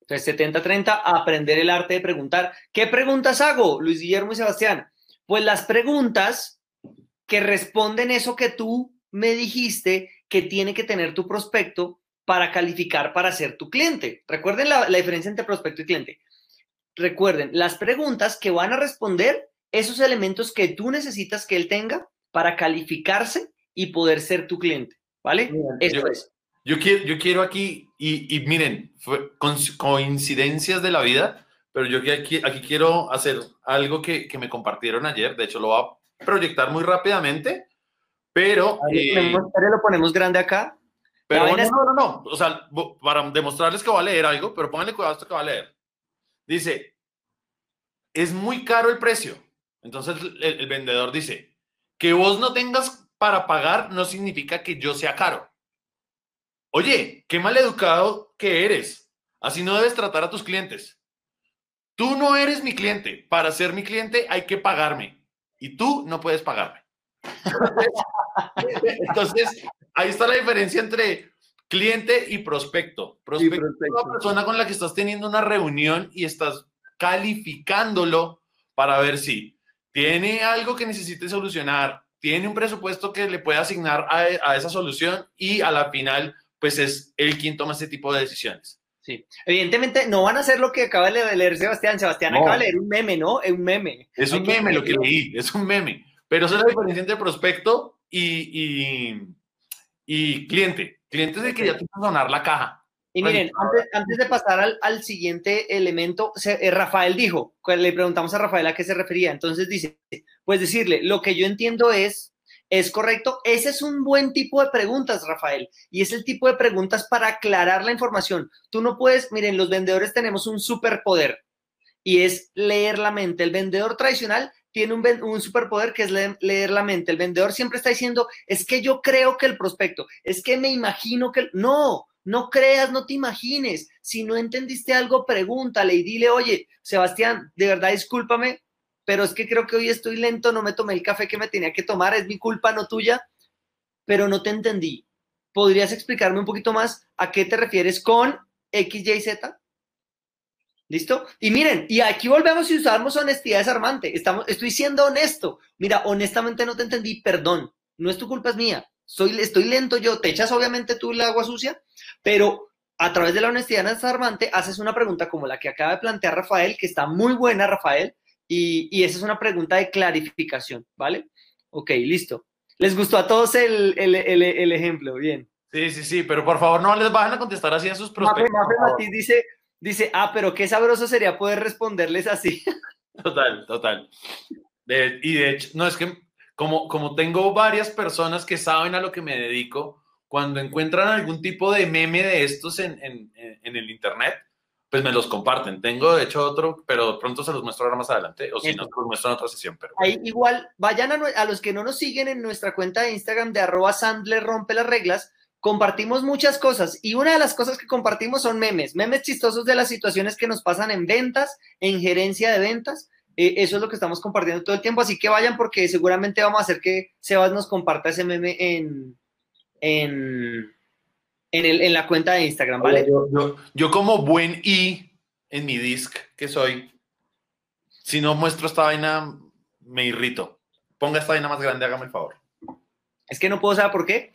Entonces, 70-30, aprender el arte de preguntar. ¿Qué preguntas hago, Luis Guillermo y Sebastián? Pues las preguntas que responden eso que tú me dijiste que tiene que tener tu prospecto para calificar para ser tu cliente. Recuerden la, la diferencia entre prospecto y cliente. Recuerden, las preguntas que van a responder esos elementos que tú necesitas que él tenga para calificarse y poder ser tu cliente. ¿Vale? Eso yo- es. Yo quiero, yo quiero aquí, y, y miren, fue con- coincidencias de la vida, pero yo aquí, aquí quiero hacer algo que, que me compartieron ayer, de hecho lo voy a proyectar muy rápidamente, pero... Ahí eh, lo ponemos grande acá. pero no, no, no, no, o sea, para demostrarles que va a leer algo, pero pónganle cuidado a esto que va a leer. Dice, es muy caro el precio. Entonces el, vendedor dice, que vos no tengas para pagar no significa que yo sea caro. Oye, qué mal educado que eres. Así no debes tratar a tus clientes. Tú no eres mi cliente. Para ser mi cliente hay que pagarme. Y tú no puedes pagarme. [laughs] Entonces, ahí está la diferencia entre cliente y prospecto. Prospecto, es prospecto. una persona con la que estás teniendo una reunión y estás calificándolo para ver si tiene algo que necesite solucionar, tiene un presupuesto que le puede asignar a, a esa solución y a la final, pues es él quien toma ese tipo de decisiones. Sí. Evidentemente no van a hacer lo que acaba de leer Sebastián. Sebastián No. acaba de leer un meme, ¿no? Es un meme. Es un meme lo que leí, es un meme. Pero esa es la diferencia entre prospecto y, y, y cliente. Cliente es el que ya tiene que sonar la caja. Y miren, antes, antes de pasar al, al siguiente elemento, se- eh, Rafael dijo, le preguntamos a Rafael a qué se refería, entonces dice, pues decirle, lo que yo entiendo es, es correcto, ese es un buen tipo de preguntas, Rafael, y es el tipo de preguntas para aclarar la información. Tú no puedes, miren, los vendedores tenemos un superpoder y es leer la mente. El vendedor tradicional tiene un, superpoder que es le- leer la mente. El vendedor siempre está diciendo, es que yo creo que el prospecto, es que me imagino que... el-". No, no creas, no te imagines. Si no entendiste algo, pregúntale y dile, oye, Sebastián, de verdad discúlpame, pero es que creo que hoy estoy lento, no me tomé el café que me tenía que tomar, es mi culpa, no tuya, pero no te entendí. ¿Podrías explicarme un poquito más a qué te refieres con X, Y, Z? ¿Listo? Y miren, y aquí volvemos y usamos honestidad desarmante. Estamos, estoy siendo honesto. Mira, honestamente no te entendí, perdón. No es tu culpa, es mía. Soy, estoy lento yo. Te echas obviamente tú el agua sucia, pero a través de la honestidad desarmante haces una pregunta como la que acaba de plantear Rafael, que está muy buena, Rafael, y, y esa es una pregunta de clarificación, ¿vale? Ok, listo. ¿Les gustó a todos el, el, el, el ejemplo? Bien. Sí, sí, sí, pero por favor no les vayan a contestar así a sus Mafe, prospectos. Mafe favor. Matiz dice, dice, ah, pero qué sabroso sería poder responderles así. [laughs] Total, total. De- y de hecho, no es que como, como tengo varias personas que saben a lo que me dedico, cuando encuentran algún tipo de meme de estos en, en- en- el internet, pues me los comparten. Tengo de hecho otro, pero pronto se los muestro ahora más adelante, o si Eso. no, se los muestro en otra sesión. Pero Ahí igual, vayan a, a los que no nos siguen en nuestra cuenta de Instagram de arroba Sandler rompe las reglas, compartimos muchas cosas y una de las cosas que compartimos son memes, memes chistosos de las situaciones que nos pasan en ventas, en gerencia de ventas. Eh, eso es lo que estamos compartiendo todo el tiempo, así que vayan porque seguramente vamos a hacer que Sebas nos comparta ese meme en, en, en, el- en la cuenta de Instagram, ¿vale? yo, yo- yo como buen I en mi disc que soy, si no muestro esta vaina, me irrito. Ponga esta vaina más grande, hágame el favor. Es que no puedo saber por qué.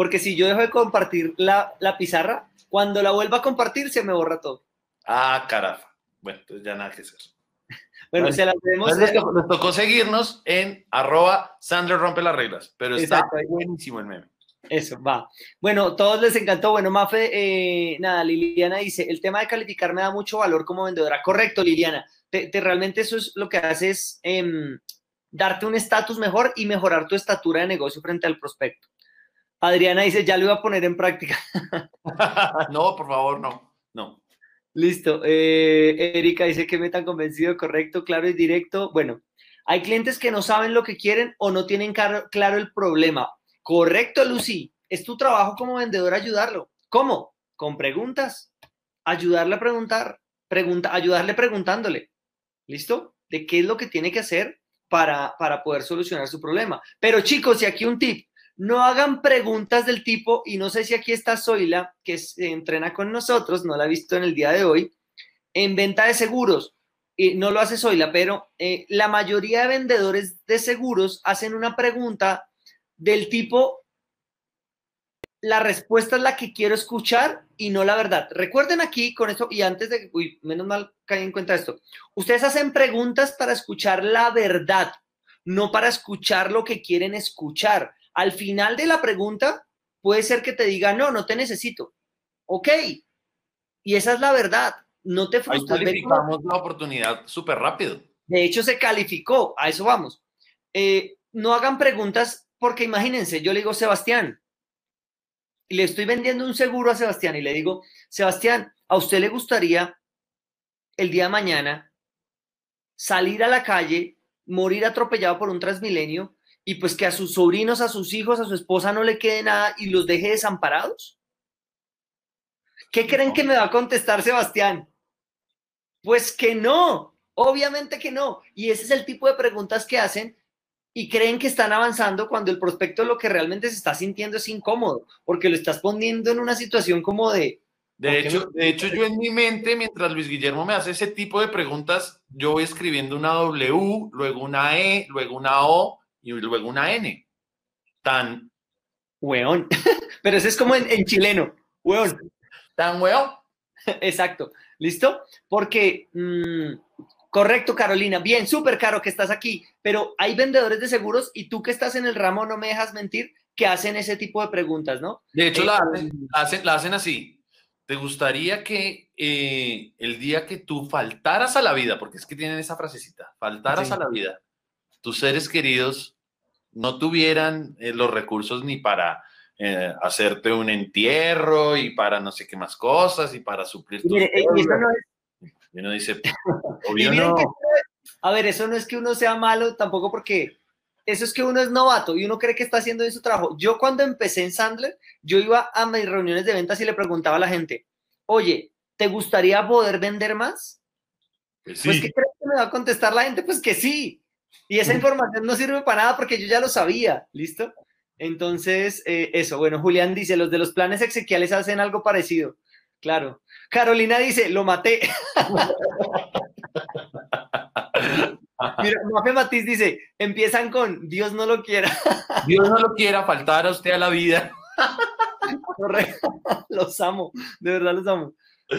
Porque si yo dejo de compartir la, la pizarra, cuando la vuelva a compartir se me borra todo. Ah, carafa. Bueno, entonces ya nada que hacer. [laughs] Bueno, Vale. se las debemos. Entonces, les, tocó, seguirnos en arroba Sandler rompe las reglas, pero está Exacto. buenísimo el meme. Eso, va. Bueno, todos les encantó. Bueno, Mafe, eh, nada, Liliana dice, el tema de calificar me da mucho valor como vendedora. Correcto, Liliana. Te, te- realmente eso es lo que hace es em, darte un estatus mejor y mejorar tu estatura de negocio frente al prospecto. Adriana dice, ya lo iba a poner en práctica. [laughs] no, por favor, no. No. Listo. Eh, Erika dice que me tan convencido, correcto, claro y directo. Bueno, hay clientes que no saben lo que quieren o no tienen claro, claro el problema. Correcto, Lucy. Es tu trabajo como vendedor ayudarlo. ¿Cómo? Con preguntas. Ayudarle a preguntar. Pregunta, ayudarle preguntándole. ¿Listo? De qué es lo que tiene que hacer para, para poder solucionar su problema. Pero chicos, y aquí un tip. No hagan preguntas del tipo, y no sé si aquí está Zoila, que se entrena con nosotros, no la he visto en el día de hoy, en venta de seguros. Y no lo hace Zoila, pero eh, la mayoría de vendedores de seguros hacen una pregunta del tipo, la respuesta es la que quiero escuchar y no la verdad. Recuerden aquí con esto, y antes de, uy, menos mal caí en cuenta esto, ustedes hacen preguntas para escuchar la verdad, no para escuchar lo que quieren escuchar. Al final de la pregunta, puede ser que te diga, no, no te necesito. Ok. Y esa es la verdad. No te Ahí frustres. Cómo- calificamos la oportunidad súper rápido. De hecho, se calificó. A eso vamos. Eh, no hagan preguntas porque imagínense, yo le digo, Sebastián, y le estoy vendiendo un seguro a Sebastián y le digo, Sebastián, ¿a usted le gustaría el día de mañana salir a la calle, morir atropellado por un transmilenio y pues que a sus sobrinos, a sus hijos, a su esposa no le quede nada y los deje desamparados? ¿Qué creen que me va a contestar Sebastián? Pues que no, obviamente que no. Y ese es el tipo de preguntas que hacen y creen que están avanzando cuando el prospecto lo que realmente se está sintiendo es incómodo, porque lo estás poniendo en una situación como de, De ¿Por qué hecho, me- de hecho, yo en mi mente, mientras Luis Guillermo me hace ese tipo de preguntas, yo voy escribiendo una W, luego una E, luego una O y luego una N. Tan, weón. [laughs] Pero ese es como en, en chileno, weón. tan weón. [laughs] Exacto. ¿Listo? Porque mm, Correcto, Carolina. Bien, súper caro que estás aquí. Pero hay vendedores de seguros y tú que estás en el ramo, no me dejas mentir, que hacen ese tipo de preguntas, ¿no? De hecho, Eh, la, hacen, la hacen- la hacen así. ¿Te gustaría que eh, el día que tú faltaras a la vida, porque es que tienen esa frasecita, faltaras Sí. a la vida, tus seres queridos no tuvieran eh, los recursos ni para eh, hacerte un entierro y para no sé qué más cosas y para suplir tus mire, eh, y eso no es- Y uno dice, [laughs] obvio no. que- a ver, eso no es que uno sea malo tampoco porque eso es que uno es novato y uno cree que está haciendo bien su trabajo. Yo cuando empecé en Sandler, yo iba a mis reuniones de ventas y le preguntaba a la gente, oye, ¿te gustaría poder vender más? Pues Pues. ¿qué crees que me va a contestar la gente? Pues que sí. Y esa información no sirve para nada porque yo ya lo sabía, ¿listo? Entonces, eh, eso, bueno, Julián dice, los de los planes exequiales hacen algo parecido. Claro. Carolina dice, lo maté. [laughs] Mira, Mafe Matiz dice, empiezan con Dios no lo quiera. [laughs] Dios no lo quiera faltar a usted a la vida. Correcto. [laughs] los amo, de verdad los amo.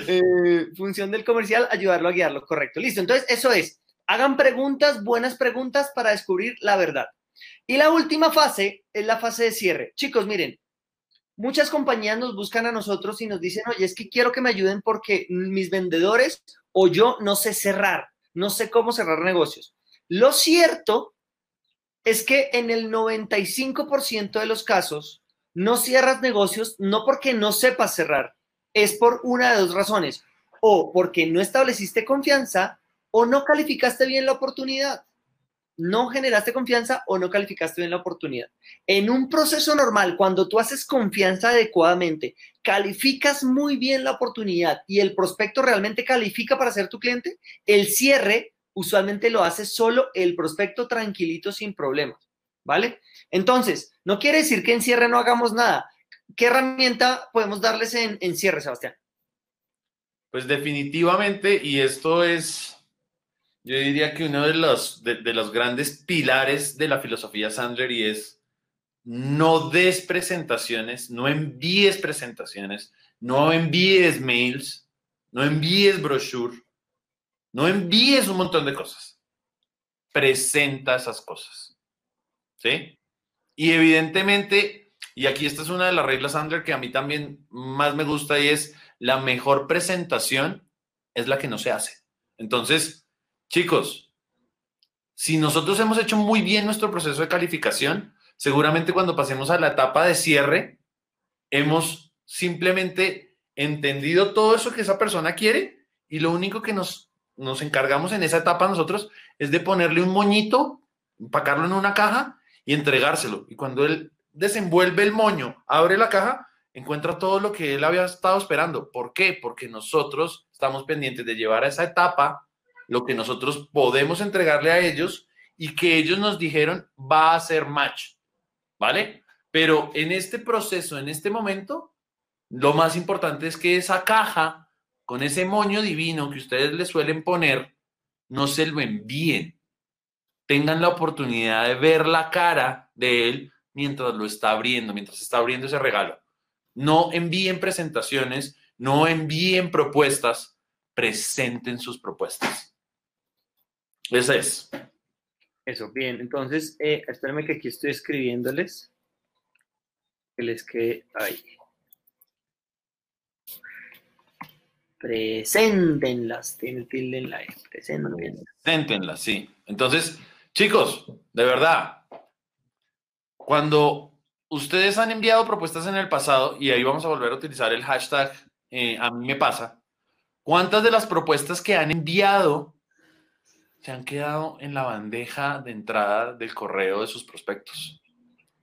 Eh, función del comercial, ayudarlo a guiarlo, correcto. Listo, entonces eso es, hagan preguntas, buenas preguntas para descubrir la verdad. Y la última fase es la fase de cierre. Chicos, miren, muchas compañías nos buscan a nosotros y nos dicen, oye, es que quiero que me ayuden porque mis vendedores o yo no sé cerrar, no sé cómo cerrar negocios. Lo cierto es que en el 95% de los casos no cierras negocios no porque no sepas cerrar, es por una de dos razones, o porque no estableciste confianza o no calificaste bien la oportunidad. No generaste confianza o no calificaste bien la oportunidad. En un proceso normal, cuando tú haces confianza adecuadamente, calificas muy bien la oportunidad y el prospecto realmente califica para ser tu cliente, el cierre usualmente lo hace solo el prospecto tranquilito sin problemas, ¿vale? Entonces, no quiere decir que en cierre no hagamos nada. ¿Qué herramienta podemos darles en, en cierre, Sebastián? Pues definitivamente, y esto es, yo diría que uno de los, de, de los grandes pilares de la filosofía Sandler y es no des presentaciones, no envíes presentaciones, no envíes mails, no envíes brochure, no envíes un montón de cosas. Presenta esas cosas. ¿Sí? Y evidentemente, y aquí esta es una de las reglas Sandler que a mí también más me gusta y es la mejor presentación es la que no se hace. Entonces, chicos, si nosotros hemos hecho muy bien nuestro proceso de calificación, seguramente cuando pasemos a la etapa de cierre, hemos simplemente entendido todo eso que esa persona quiere y lo único que nos, nos encargamos en esa etapa nosotros es de ponerle un moñito, empacarlo en una caja y entregárselo. Y cuando él desenvuelve el moño, abre la caja, encuentra todo lo que él había estado esperando. ¿Por qué? Porque nosotros estamos pendientes de llevar a esa etapa lo que nosotros podemos entregarle a ellos y que ellos nos dijeron va a ser match. ¿Vale? Pero en este proceso, en este momento, lo más importante es que esa caja con ese moño divino que ustedes le suelen poner, no se lo envíen. Tengan la oportunidad de ver la cara de él mientras lo está abriendo, mientras está abriendo ese regalo. No envíen presentaciones, no envíen propuestas, presenten sus propuestas. Esa es. Eso, bien. Entonces, eh, espérenme que aquí estoy escribiéndoles. Que les quede ahí. Preséntenlas. Tiene tilde en la E. Preséntenlas. Preséntenlas, sí. Entonces, chicos, de verdad, cuando ustedes han enviado propuestas en el pasado, y ahí vamos a volver a utilizar el hashtag eh, a mí me pasa, ¿cuántas de las propuestas que han enviado se han quedado en la bandeja de entrada del correo de sus prospectos?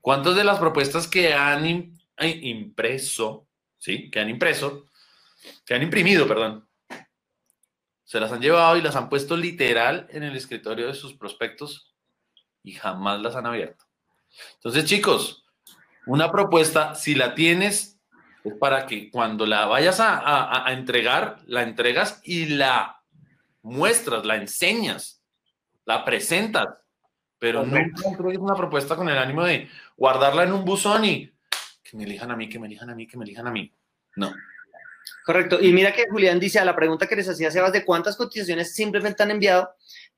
¿Cuántas de las propuestas que han eh, impreso, sí, que han impreso, que han imprimido, perdón, se las han llevado y las han puesto literal en el escritorio de sus prospectos y jamás las han abierto? Entonces, chicos, una propuesta, si la tienes, es para que cuando la vayas a, a- a entregar, la entregas y la muestras, la enseñas, la presentas, pero no entregues una propuesta con el ánimo de guardarla en un buzón y que me elijan a mí, que me elijan a mí, que me elijan a mí. No. Correcto. Y mira que Julián dice a la pregunta que les hacía Sebas de cuántas cotizaciones simplemente han enviado,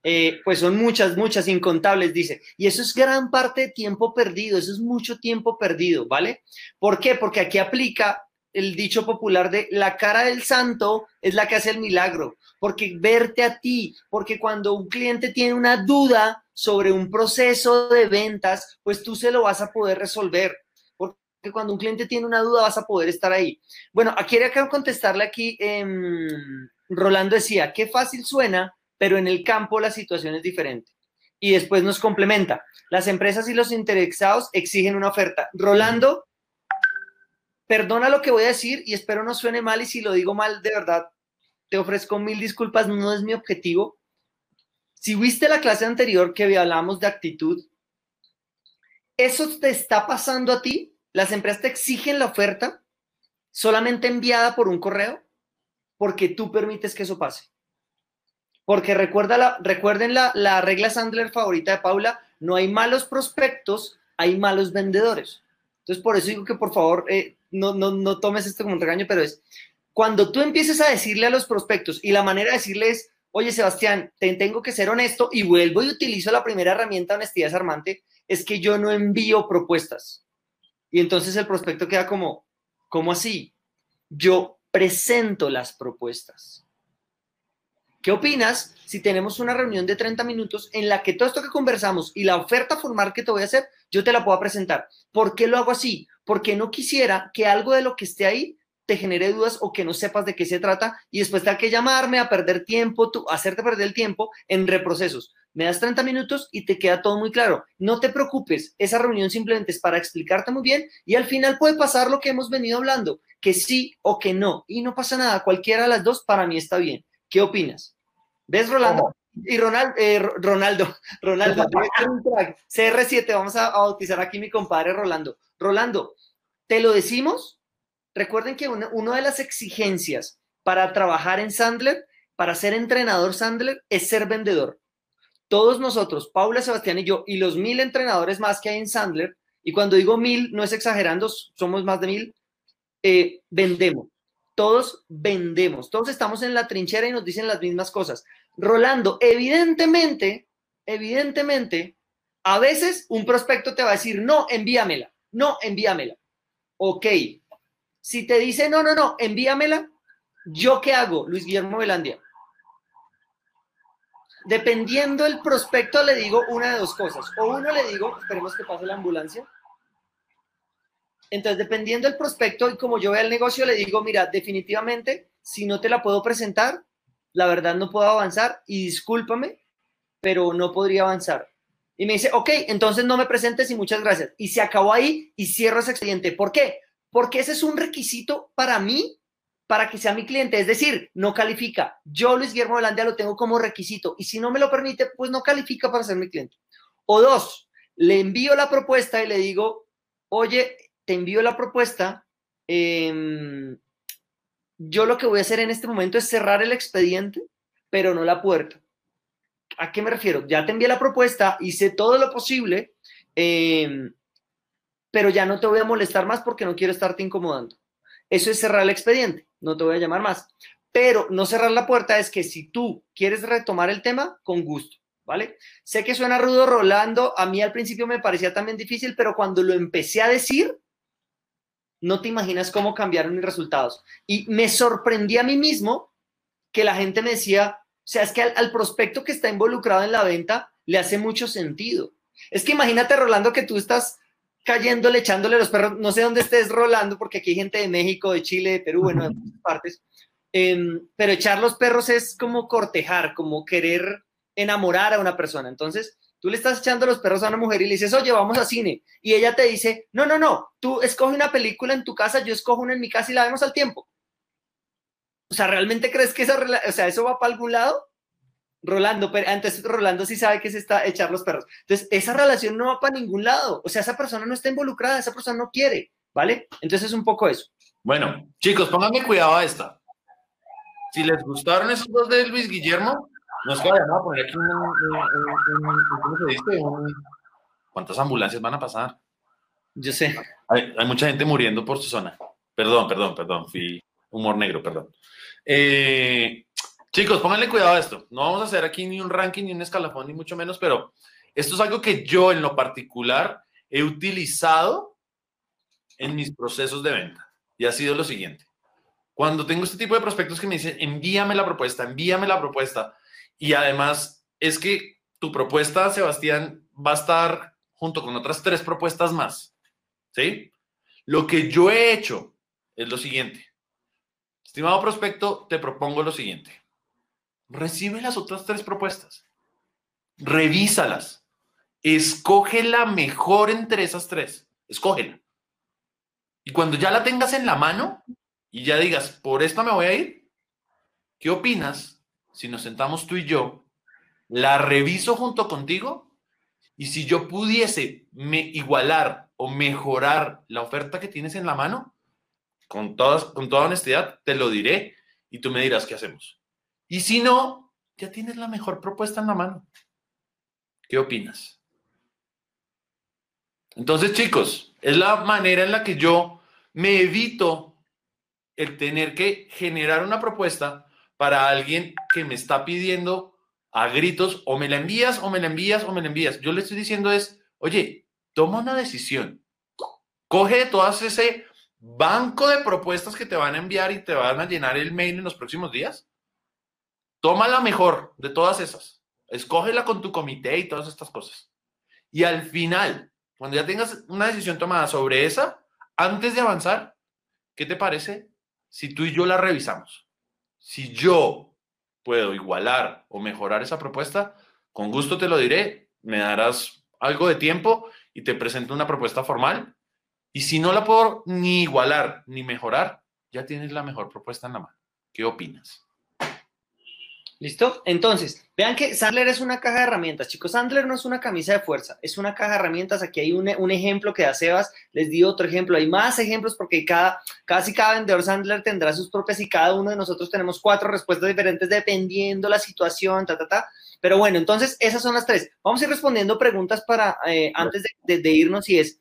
eh, pues son muchas, muchas, incontables, dice. Y eso es gran parte de tiempo perdido, eso es mucho tiempo perdido, ¿vale? ¿Por qué? Porque aquí aplica el dicho popular de la cara del santo es la que hace el milagro, porque verte a ti, porque cuando un cliente tiene una duda sobre un proceso de ventas, pues tú se lo vas a poder resolver que cuando un cliente tiene una duda vas a poder estar ahí. Bueno, aquí quería contestarle aquí, em, Rolando decía, qué fácil suena, pero en el campo la situación es diferente. Y después nos complementa, las empresas y los interesados exigen una oferta. Rolando, perdona lo que voy a decir y espero no suene mal y si lo digo mal, de verdad, te ofrezco mil disculpas, no es mi objetivo. Si viste la clase anterior que hablamos de actitud, ¿eso te está pasando a ti? las empresas te exigen la oferta solamente enviada por un correo porque tú permites que eso pase. Porque recuerda recuerden la, la regla Sandler favorita de Paula, no hay malos prospectos, hay malos vendedores. Entonces, por eso digo que por favor eh, no, no, no tomes esto como un regaño, pero es cuando tú empieces a decirle a los prospectos y la manera de decirle es, oye Sebastián, te tengo que ser honesto y vuelvo y utilizo la primera herramienta honestidad desarmante, es que yo no envío propuestas. Y entonces el prospecto queda como, ¿cómo así? Yo presento las propuestas. ¿Qué opinas si tenemos una reunión de 30 minutos en la que todo esto que conversamos y la oferta formal que te voy a hacer, yo te la puedo presentar? ¿Por qué lo hago así? Porque no quisiera que algo de lo que esté ahí te genere dudas o que no sepas de qué se trata y después tenga que llamarme a perder tiempo, tú, hacerte perder el tiempo en reprocesos me das 30 minutos y te queda todo muy claro. No te preocupes, esa reunión simplemente es para explicarte muy bien y al final puede pasar lo que hemos venido hablando, que sí o que no. Y no pasa nada, cualquiera de las dos para mí está bien. ¿Qué opinas? ¿Ves, Rolando? Y Ronald, eh, Ronaldo, [laughs] Ronaldo, [laughs] CR7, vamos a, bautizar aquí mi compadre Rolando. Rolando, ¿te lo decimos? Recuerden que una, de las exigencias para trabajar en Sandler, para ser entrenador Sandler, es ser vendedor todos nosotros, Paula, Sebastián y yo, y los mil entrenadores más que hay en Sandler, y cuando digo mil, no es exagerando, somos más de mil, eh, vendemos. Todos vendemos. Todos estamos en la trinchera y nos dicen las mismas cosas. Rolando, evidentemente, evidentemente, a veces un prospecto te va a decir, no, envíamela, no, envíamela. Ok. Si te dice, no, no, no, envíamela, ¿yo qué hago, Luis Guillermo Velandia? Dependiendo del prospecto, le digo una de dos cosas. O uno le digo, esperemos que pase la ambulancia. Entonces, dependiendo del prospecto y como yo vea el negocio, le digo, mira, definitivamente, si no te la puedo presentar, la verdad no puedo avanzar y discúlpame, pero no podría avanzar. Y me dice, ok, entonces no me presentes y muchas gracias. Y se acabó ahí y cierro ese expediente. ¿Por qué? Porque ese es un requisito para mí para que sea mi cliente. Es decir, no califica. Yo, Luis Guillermo Velandia, lo tengo como requisito y si no me lo permite, pues no califica para ser mi cliente. O dos, le envío la propuesta y le digo, oye, te envío la propuesta. Em, yo lo que voy a hacer en este momento es cerrar el expediente, pero no la puerta. ¿A qué me refiero? Ya te envié la propuesta, hice todo lo posible, em, pero ya no te voy a molestar más porque no quiero estarte incomodando. Eso es cerrar el expediente no te voy a llamar más. Pero no cerrar la puerta es que si tú quieres retomar el tema, con gusto, ¿vale? Sé que suena rudo, Rolando, a mí al principio me parecía también difícil, pero cuando lo empecé a decir, no te imaginas cómo cambiaron mis resultados. Y me sorprendí a mí mismo que la gente me decía, o sea, es que al, al prospecto que está involucrado en la venta le hace mucho sentido. Es que imagínate, Rolando, que tú estás cayéndole, echándole los perros, no sé dónde estés rolando, porque aquí hay gente de México, de Chile, de Perú, bueno, de muchas partes, em, pero echar los perros es como cortejar, como querer enamorar a una persona. Entonces, tú le estás echando los perros a una mujer y le dices, oye, vamos a cine, y ella te dice, no, no, no, tú escoge una película en tu casa, yo escojo una en mi casa y la vemos al tiempo. O sea, ¿realmente crees que esa, o sea, eso va para algún lado? Rolando, pero antes Rolando sí sabe que se está echar los perros. Entonces, esa relación no va para ningún lado. O sea, esa persona no está involucrada, esa persona no quiere, ¿vale? Entonces es un poco eso. Bueno, chicos, pónganme cuidado a esta. Si les gustaron esos dos de Luis Guillermo, no es que vayan a poner aquí un, ¿cómo se dice? ¿Cuántas ambulancias van a pasar? Yo sé. Hay, hay, mucha gente muriendo por su zona. Perdón, perdón, perdón. Fui, Humor negro, perdón. Eh, chicos, pónganle cuidado a esto. No vamos a hacer aquí ni un ranking, ni un escalafón, ni mucho menos, pero esto es algo que yo en lo particular he utilizado en mis procesos de venta. Y ha sido lo siguiente. Cuando tengo este tipo de prospectos que me dicen, envíame la propuesta, envíame la propuesta. Y además es que tu propuesta, Sebastián, va a estar junto con otras tres propuestas más. ¿Sí? Lo que yo he hecho es lo siguiente. Estimado prospecto, te propongo lo siguiente. Recibe las otras tres propuestas. Revísalas. Escoge la mejor entre esas tres. Escógela. Y cuando ya la tengas en la mano y ya digas, por esta me voy a ir, ¿qué opinas si nos sentamos tú y yo, la reviso junto contigo y si yo pudiese me igualar o mejorar la oferta que tienes en la mano, con, todas, con toda honestidad, te lo diré y tú me dirás qué hacemos. Y si no, ya tienes la mejor propuesta en la mano. ¿Qué opinas? Entonces, chicos, es la manera en la que yo me evito el tener que generar una propuesta para alguien que me está pidiendo a gritos o me la envías o me la envías o me la envías. Yo le estoy diciendo es, oye, toma una decisión. Coge de todas ese banco de propuestas que te van a enviar y te van a llenar el mail en los próximos días. Toma la mejor de todas esas. Escógela con tu comité y todas estas cosas. Y al final, cuando ya tengas una decisión tomada sobre esa, antes de avanzar, ¿qué te parece si tú y yo la revisamos? Si yo puedo igualar o mejorar esa propuesta, con gusto te lo diré, me darás algo de tiempo y te presento una propuesta formal y si no la puedo ni igualar ni mejorar, ya tienes la mejor propuesta en la mano. ¿Qué opinas? ¿Listo? Entonces, vean que Sandler es una caja de herramientas. Chicos, Sandler no es una camisa de fuerza, es una caja de herramientas. Aquí hay un, un ejemplo que da Sebas, les di otro ejemplo. Hay más ejemplos porque cada, casi cada vendedor Sandler tendrá sus propias y cada uno de nosotros tenemos cuatro respuestas diferentes dependiendo la situación, ta, ta, ta. Pero bueno, entonces esas son las tres. Vamos a ir respondiendo preguntas para eh, antes de, de, de irnos y es,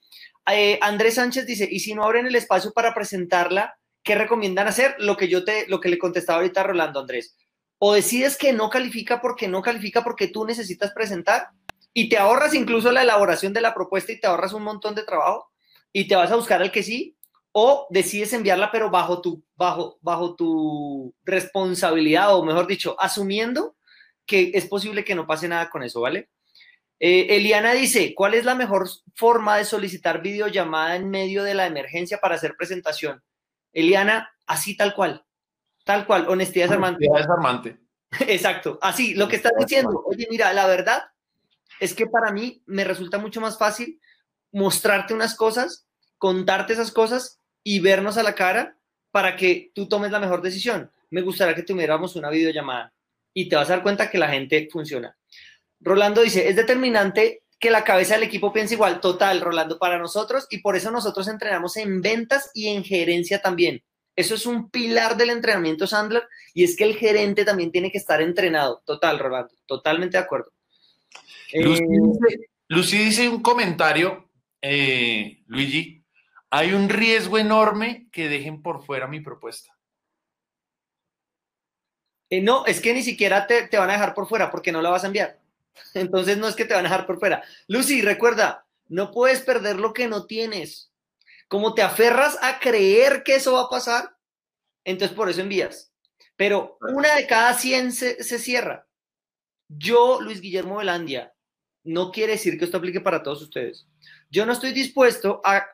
eh, Andrés Sánchez dice, ¿y si no abren el espacio para presentarla, qué recomiendan hacer? Lo que yo te, lo que le contestaba ahorita a Rolando Andrés. O decides que no califica porque no califica porque tú necesitas presentar y te ahorras incluso la elaboración de la propuesta y te ahorras un montón de trabajo y te vas a buscar el que sí, o decides enviarla pero bajo tu, bajo, bajo tu responsabilidad, o mejor dicho, asumiendo que es posible que no pase nada con eso, ¿vale? Eh, Eliana dice, ¿cuál es la mejor forma de solicitar videollamada en medio de la emergencia para hacer presentación? Eliana, así tal cual, tal cual, honestidad es armante. Honestidad. [laughs] Exacto, así, lo que estás diciendo, oye, mira, la verdad es que para mí me resulta mucho más fácil mostrarte unas cosas, contarte esas cosas y vernos a la cara para que tú tomes la mejor decisión. Me gustaría que tuviéramos una videollamada y te vas a dar cuenta que la gente funciona. Rolando dice, es determinante que la cabeza del equipo piense igual. Total, Rolando, para nosotros y por eso nosotros entrenamos en ventas y en gerencia también. Eso es un pilar del entrenamiento Sandler y es que el gerente también tiene que estar entrenado. Total, Rolando, totalmente de acuerdo. Lucy, eh, dice, Lucy dice, un comentario, eh, Luigi, hay un riesgo enorme que dejen por fuera mi propuesta. Eh, no, es que ni siquiera te, te van a dejar por fuera porque no la vas a enviar. [laughs] Entonces no es que te van a dejar por fuera. Lucy, recuerda, no puedes perder lo que no tienes. Como te aferras a creer que eso va a pasar, entonces por eso envías. Pero una de cada 100 se, se cierra. Yo, Luis Guillermo Velandia, no quiere decir que esto aplique para todos ustedes. Yo no estoy dispuesto a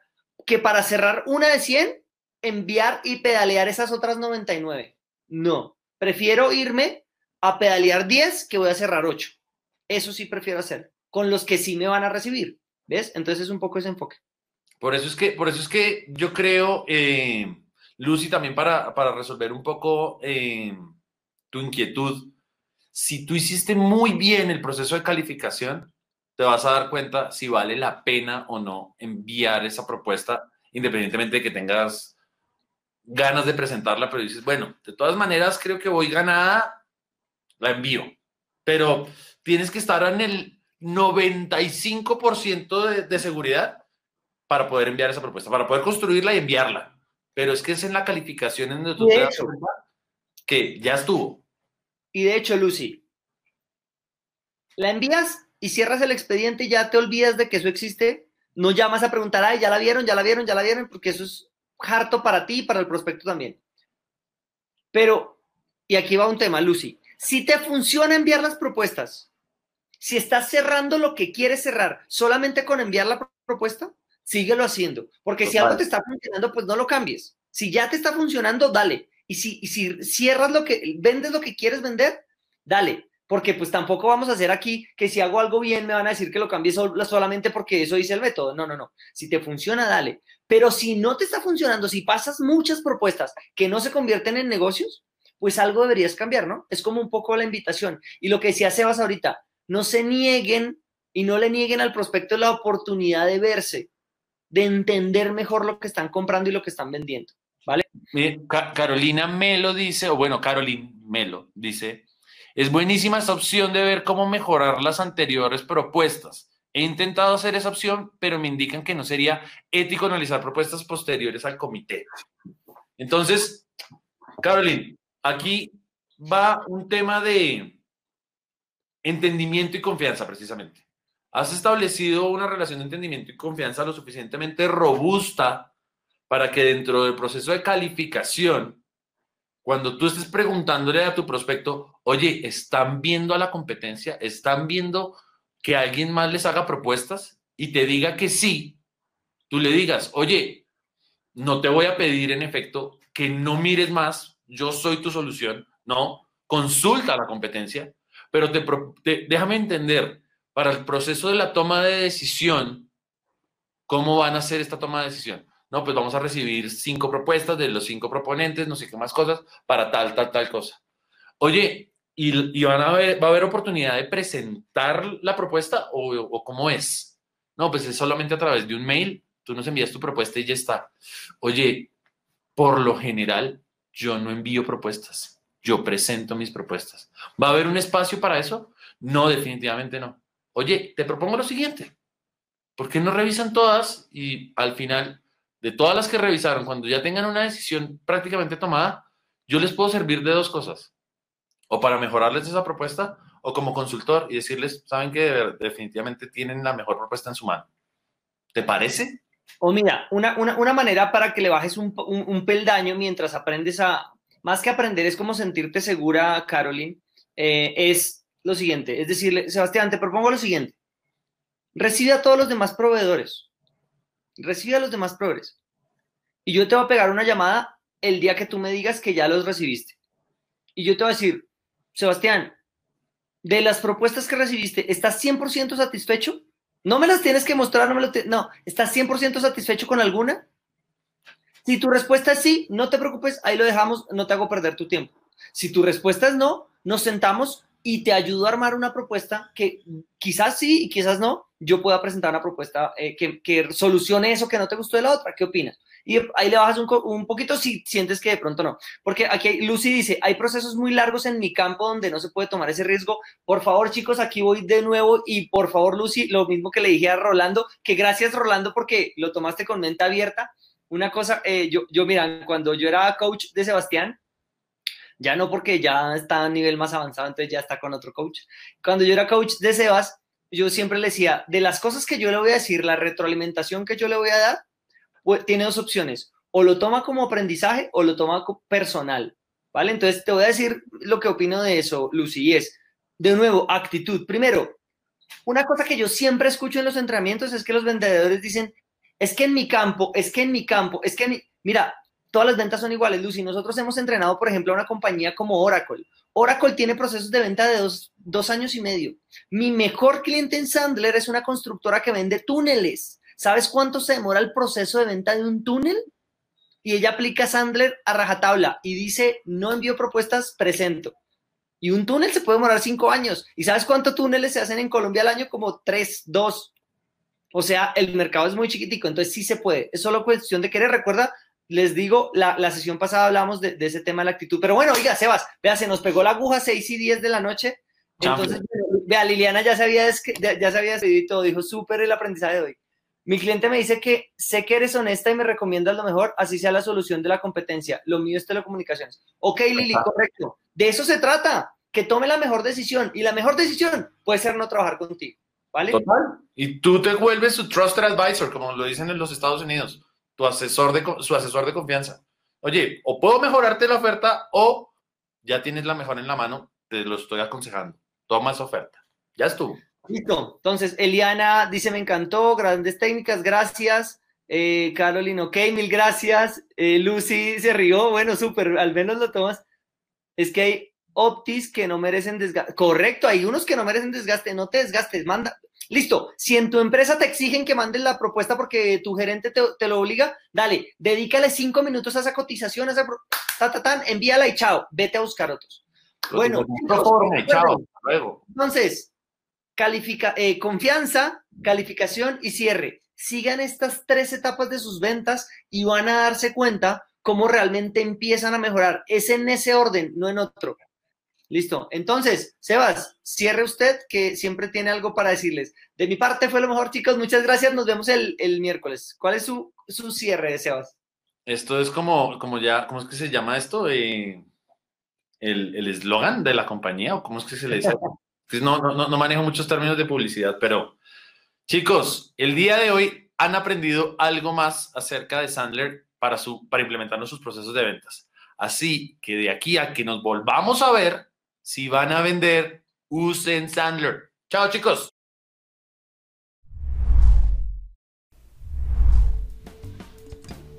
que para cerrar una de 100, enviar y pedalear esas otras 99. No, prefiero irme a pedalear 10 que voy a cerrar 8. Eso sí prefiero hacer, con los que sí me van a recibir. ¿Ves? Entonces es un poco ese enfoque. Por eso es que, por eso es que yo creo, eh, Lucy, también para, para, resolver un poco eh, tu inquietud, si tú hiciste muy bien el proceso de calificación, te vas a dar cuenta si vale la pena o no enviar esa propuesta, independientemente de que tengas ganas de presentarla, pero dices, bueno, de todas maneras creo que voy ganada, la envío. Pero tienes que estar en el 95% de, de seguridad para poder enviar esa propuesta, para poder construirla y enviarla. pero es que es en la calificación en donde tú te das cuenta que ya estuvo. Y de hecho, Lucy, la envías y cierras el expediente y ya te olvidas de que eso existe. No llamas a preguntar, ay, ya la vieron, ya la vieron, ya la vieron, porque eso es harto para ti y para el prospecto también. Pero, y aquí va un tema, Lucy. Si te funciona enviar las propuestas, si estás cerrando lo que quieres cerrar solamente con enviar la pro- propuesta, síguelo haciendo. Porque si algo te está funcionando, pues no lo cambies. Si ya te está funcionando, dale. Y si, y si cierras lo que, vendes lo que quieres vender, dale. Porque pues tampoco vamos a hacer aquí que si hago algo bien me van a decir que lo cambie sol- solamente porque eso dice el método. No, no, no. Si te funciona, dale. Pero si no te está funcionando, si pasas muchas propuestas que no se convierten en negocios, pues algo deberías cambiar, ¿no? Es como un poco la invitación. Y lo que decía Sebas ahorita, no se nieguen y no le nieguen al prospecto la oportunidad de verse, de entender mejor lo que están comprando y lo que están vendiendo. Ca- Carolina Melo dice, o bueno, Caroline Melo dice, es buenísima esta opción de ver cómo mejorar las anteriores propuestas. He intentado hacer esa opción, pero me indican que no sería ético analizar propuestas posteriores al comité. Entonces, Caroline, aquí va un tema de entendimiento y confianza, precisamente. Has establecido una relación de entendimiento y confianza lo suficientemente robusta para que dentro del proceso de calificación, cuando tú estés preguntándole a tu prospecto, oye, ¿están viendo a la competencia? ¿Están viendo que alguien más les haga propuestas? Y te diga que sí, tú le digas, oye, no te voy a pedir en efecto que no mires más, yo soy tu solución, no, consulta a la competencia, pero te, te- déjame entender, para el proceso de la toma de decisión, ¿cómo van a hacer esta toma de decisión? No, pues vamos a recibir cinco propuestas de los cinco proponentes, no sé qué más cosas, para tal, tal, tal cosa. Oye, ¿y, a va a haber oportunidad de presentar la propuesta o, o cómo es? No, pues es solamente a través de un mail, tú nos envías tu propuesta y ya está. Oye, por lo general, yo no envío propuestas, yo presento mis propuestas. ¿Va a haber un espacio para eso? No, definitivamente no. Oye, te propongo lo siguiente. ¿Por qué no revisan todas y al final, de todas las que revisaron, cuando ya tengan una decisión prácticamente tomada, yo les puedo servir de dos cosas. O para mejorarles esa propuesta, o como consultor y decirles, saben que de- definitivamente tienen la mejor propuesta en su mano. ¿Te parece? O mira, una, una, una manera para que le bajes un, un, un peldaño mientras aprendes a, más que aprender, es como sentirte segura, Caroline, eh, es lo siguiente, es decirle, Sebastián, te propongo lo siguiente, recibe a todos los demás proveedores, recibe a los demás proveedores, y yo te voy a pegar una llamada el día que tú me digas que ya los recibiste. Y yo te voy a decir, Sebastián, de las propuestas que recibiste, ¿estás 100% satisfecho? No me las tienes que mostrar, no me lo no, ¿estás 100% satisfecho con alguna? Si tu respuesta es sí, no te preocupes, ahí lo dejamos, no te hago perder tu tiempo. Si tu respuesta es no, nos sentamos y te ayudo a armar una propuesta que quizás sí y quizás no, yo pueda presentar una propuesta eh, que, que solucione eso que no te gustó de la otra. ¿Qué opinas? Y ahí le bajas un, un poquito si sientes que de pronto no. Porque aquí Lucy dice, hay procesos muy largos en mi campo donde no se puede tomar ese riesgo. Por favor, chicos, aquí voy de nuevo y por favor, Lucy, lo mismo que le dije a Rolando, que gracias, Rolando, porque lo tomaste con mente abierta. Una cosa, eh, yo, yo, mira, cuando yo era coach de Sebastián, ya no porque ya está a nivel más avanzado, entonces ya está con otro coach. Cuando yo era coach de Sebas, yo siempre le decía, de las cosas que yo le voy a decir, la retroalimentación que yo le voy a dar, pues, tiene dos opciones. O lo toma como aprendizaje o lo toma personal. ¿Vale? Entonces te voy a decir lo que opino de eso, Lucy, y es, de nuevo, actitud. Primero, una cosa que yo siempre escucho en los entrenamientos es que los vendedores dicen, es que en mi campo, es que en mi campo, es que en mi... Mira, todas las ventas son iguales, Lucy. Nosotros hemos entrenado, por ejemplo, a una compañía como Oracle. Oracle tiene procesos de venta de dos, dos años y medio. Mi mejor cliente en Sandler es una constructora que vende túneles. ¿Sabes cuánto se demora el proceso de venta de un túnel? Y ella aplica Sandler a rajatabla y dice, no envío propuestas, presento. Y un túnel se puede demorar cinco años. ¿Y sabes cuántos túneles se hacen en Colombia al año? Como tres, dos. O sea, el mercado es muy chiquitico, entonces sí se puede. Es solo cuestión de querer. Recuerda, les digo, la, la sesión pasada hablamos de, de, ese tema de la actitud. Pero bueno, oiga, Sebas, vea, se nos pegó la aguja 6 y 10 de la noche. Entonces, vea, Liliana ya sabía, ya, ya se había despedido y todo. Dijo, súper el aprendizaje de hoy. Mi cliente me dice que sé que eres honesta y me recomiendas lo mejor, así sea la solución de la competencia. Lo mío es telecomunicaciones. Ok, Lili, correcto. De eso se trata, que tome la mejor decisión. Y la mejor decisión puede ser no trabajar contigo. ¿Vale? Total. Y tú te vuelves su trusted advisor, como lo dicen en los Estados Unidos, tu asesor de, su asesor de confianza. Oye, o puedo mejorarte la oferta o ya tienes la mejor en la mano, te lo estoy aconsejando. Toma esa oferta. Ya estuvo. Listo. Entonces, Eliana dice, me encantó, grandes técnicas, gracias. Eh, Caroline, ok, mil gracias. Eh, Lucy se rió, bueno, súper, al menos lo tomas. Es que hay optis que no merecen desgaste. Correcto, hay unos que no merecen desgaste, no te desgastes, manda. Listo, si en tu empresa te exigen que mandes la propuesta porque tu gerente te, lo obliga, dale, dedícale cinco minutos a esa cotización, a esa ta, envíala y chao, vete a buscar otros. Bueno, chao, luego. Entonces, califica, eh, confianza, calificación y cierre. Sigan estas tres etapas de sus ventas y van a darse cuenta cómo realmente empiezan a mejorar. Es en ese orden, no en otro. Listo. Entonces, Sebas, cierre usted, que siempre tiene algo para decirles. De mi parte fue lo mejor, chicos. Muchas gracias. Nos vemos el, miércoles. ¿Cuál es su, cierre, Sebas? Esto es como, como ya, ¿cómo es que se llama esto? Eh, el eslogan de la compañía, o cómo es que se le dice. [laughs] No, no, no manejo muchos términos de publicidad, pero chicos, el día de hoy han aprendido algo más acerca de Sandler para, su, para implementar sus procesos de ventas. Así que de aquí a que nos volvamos a ver, si van a vender, usen Sandler. Chao chicos.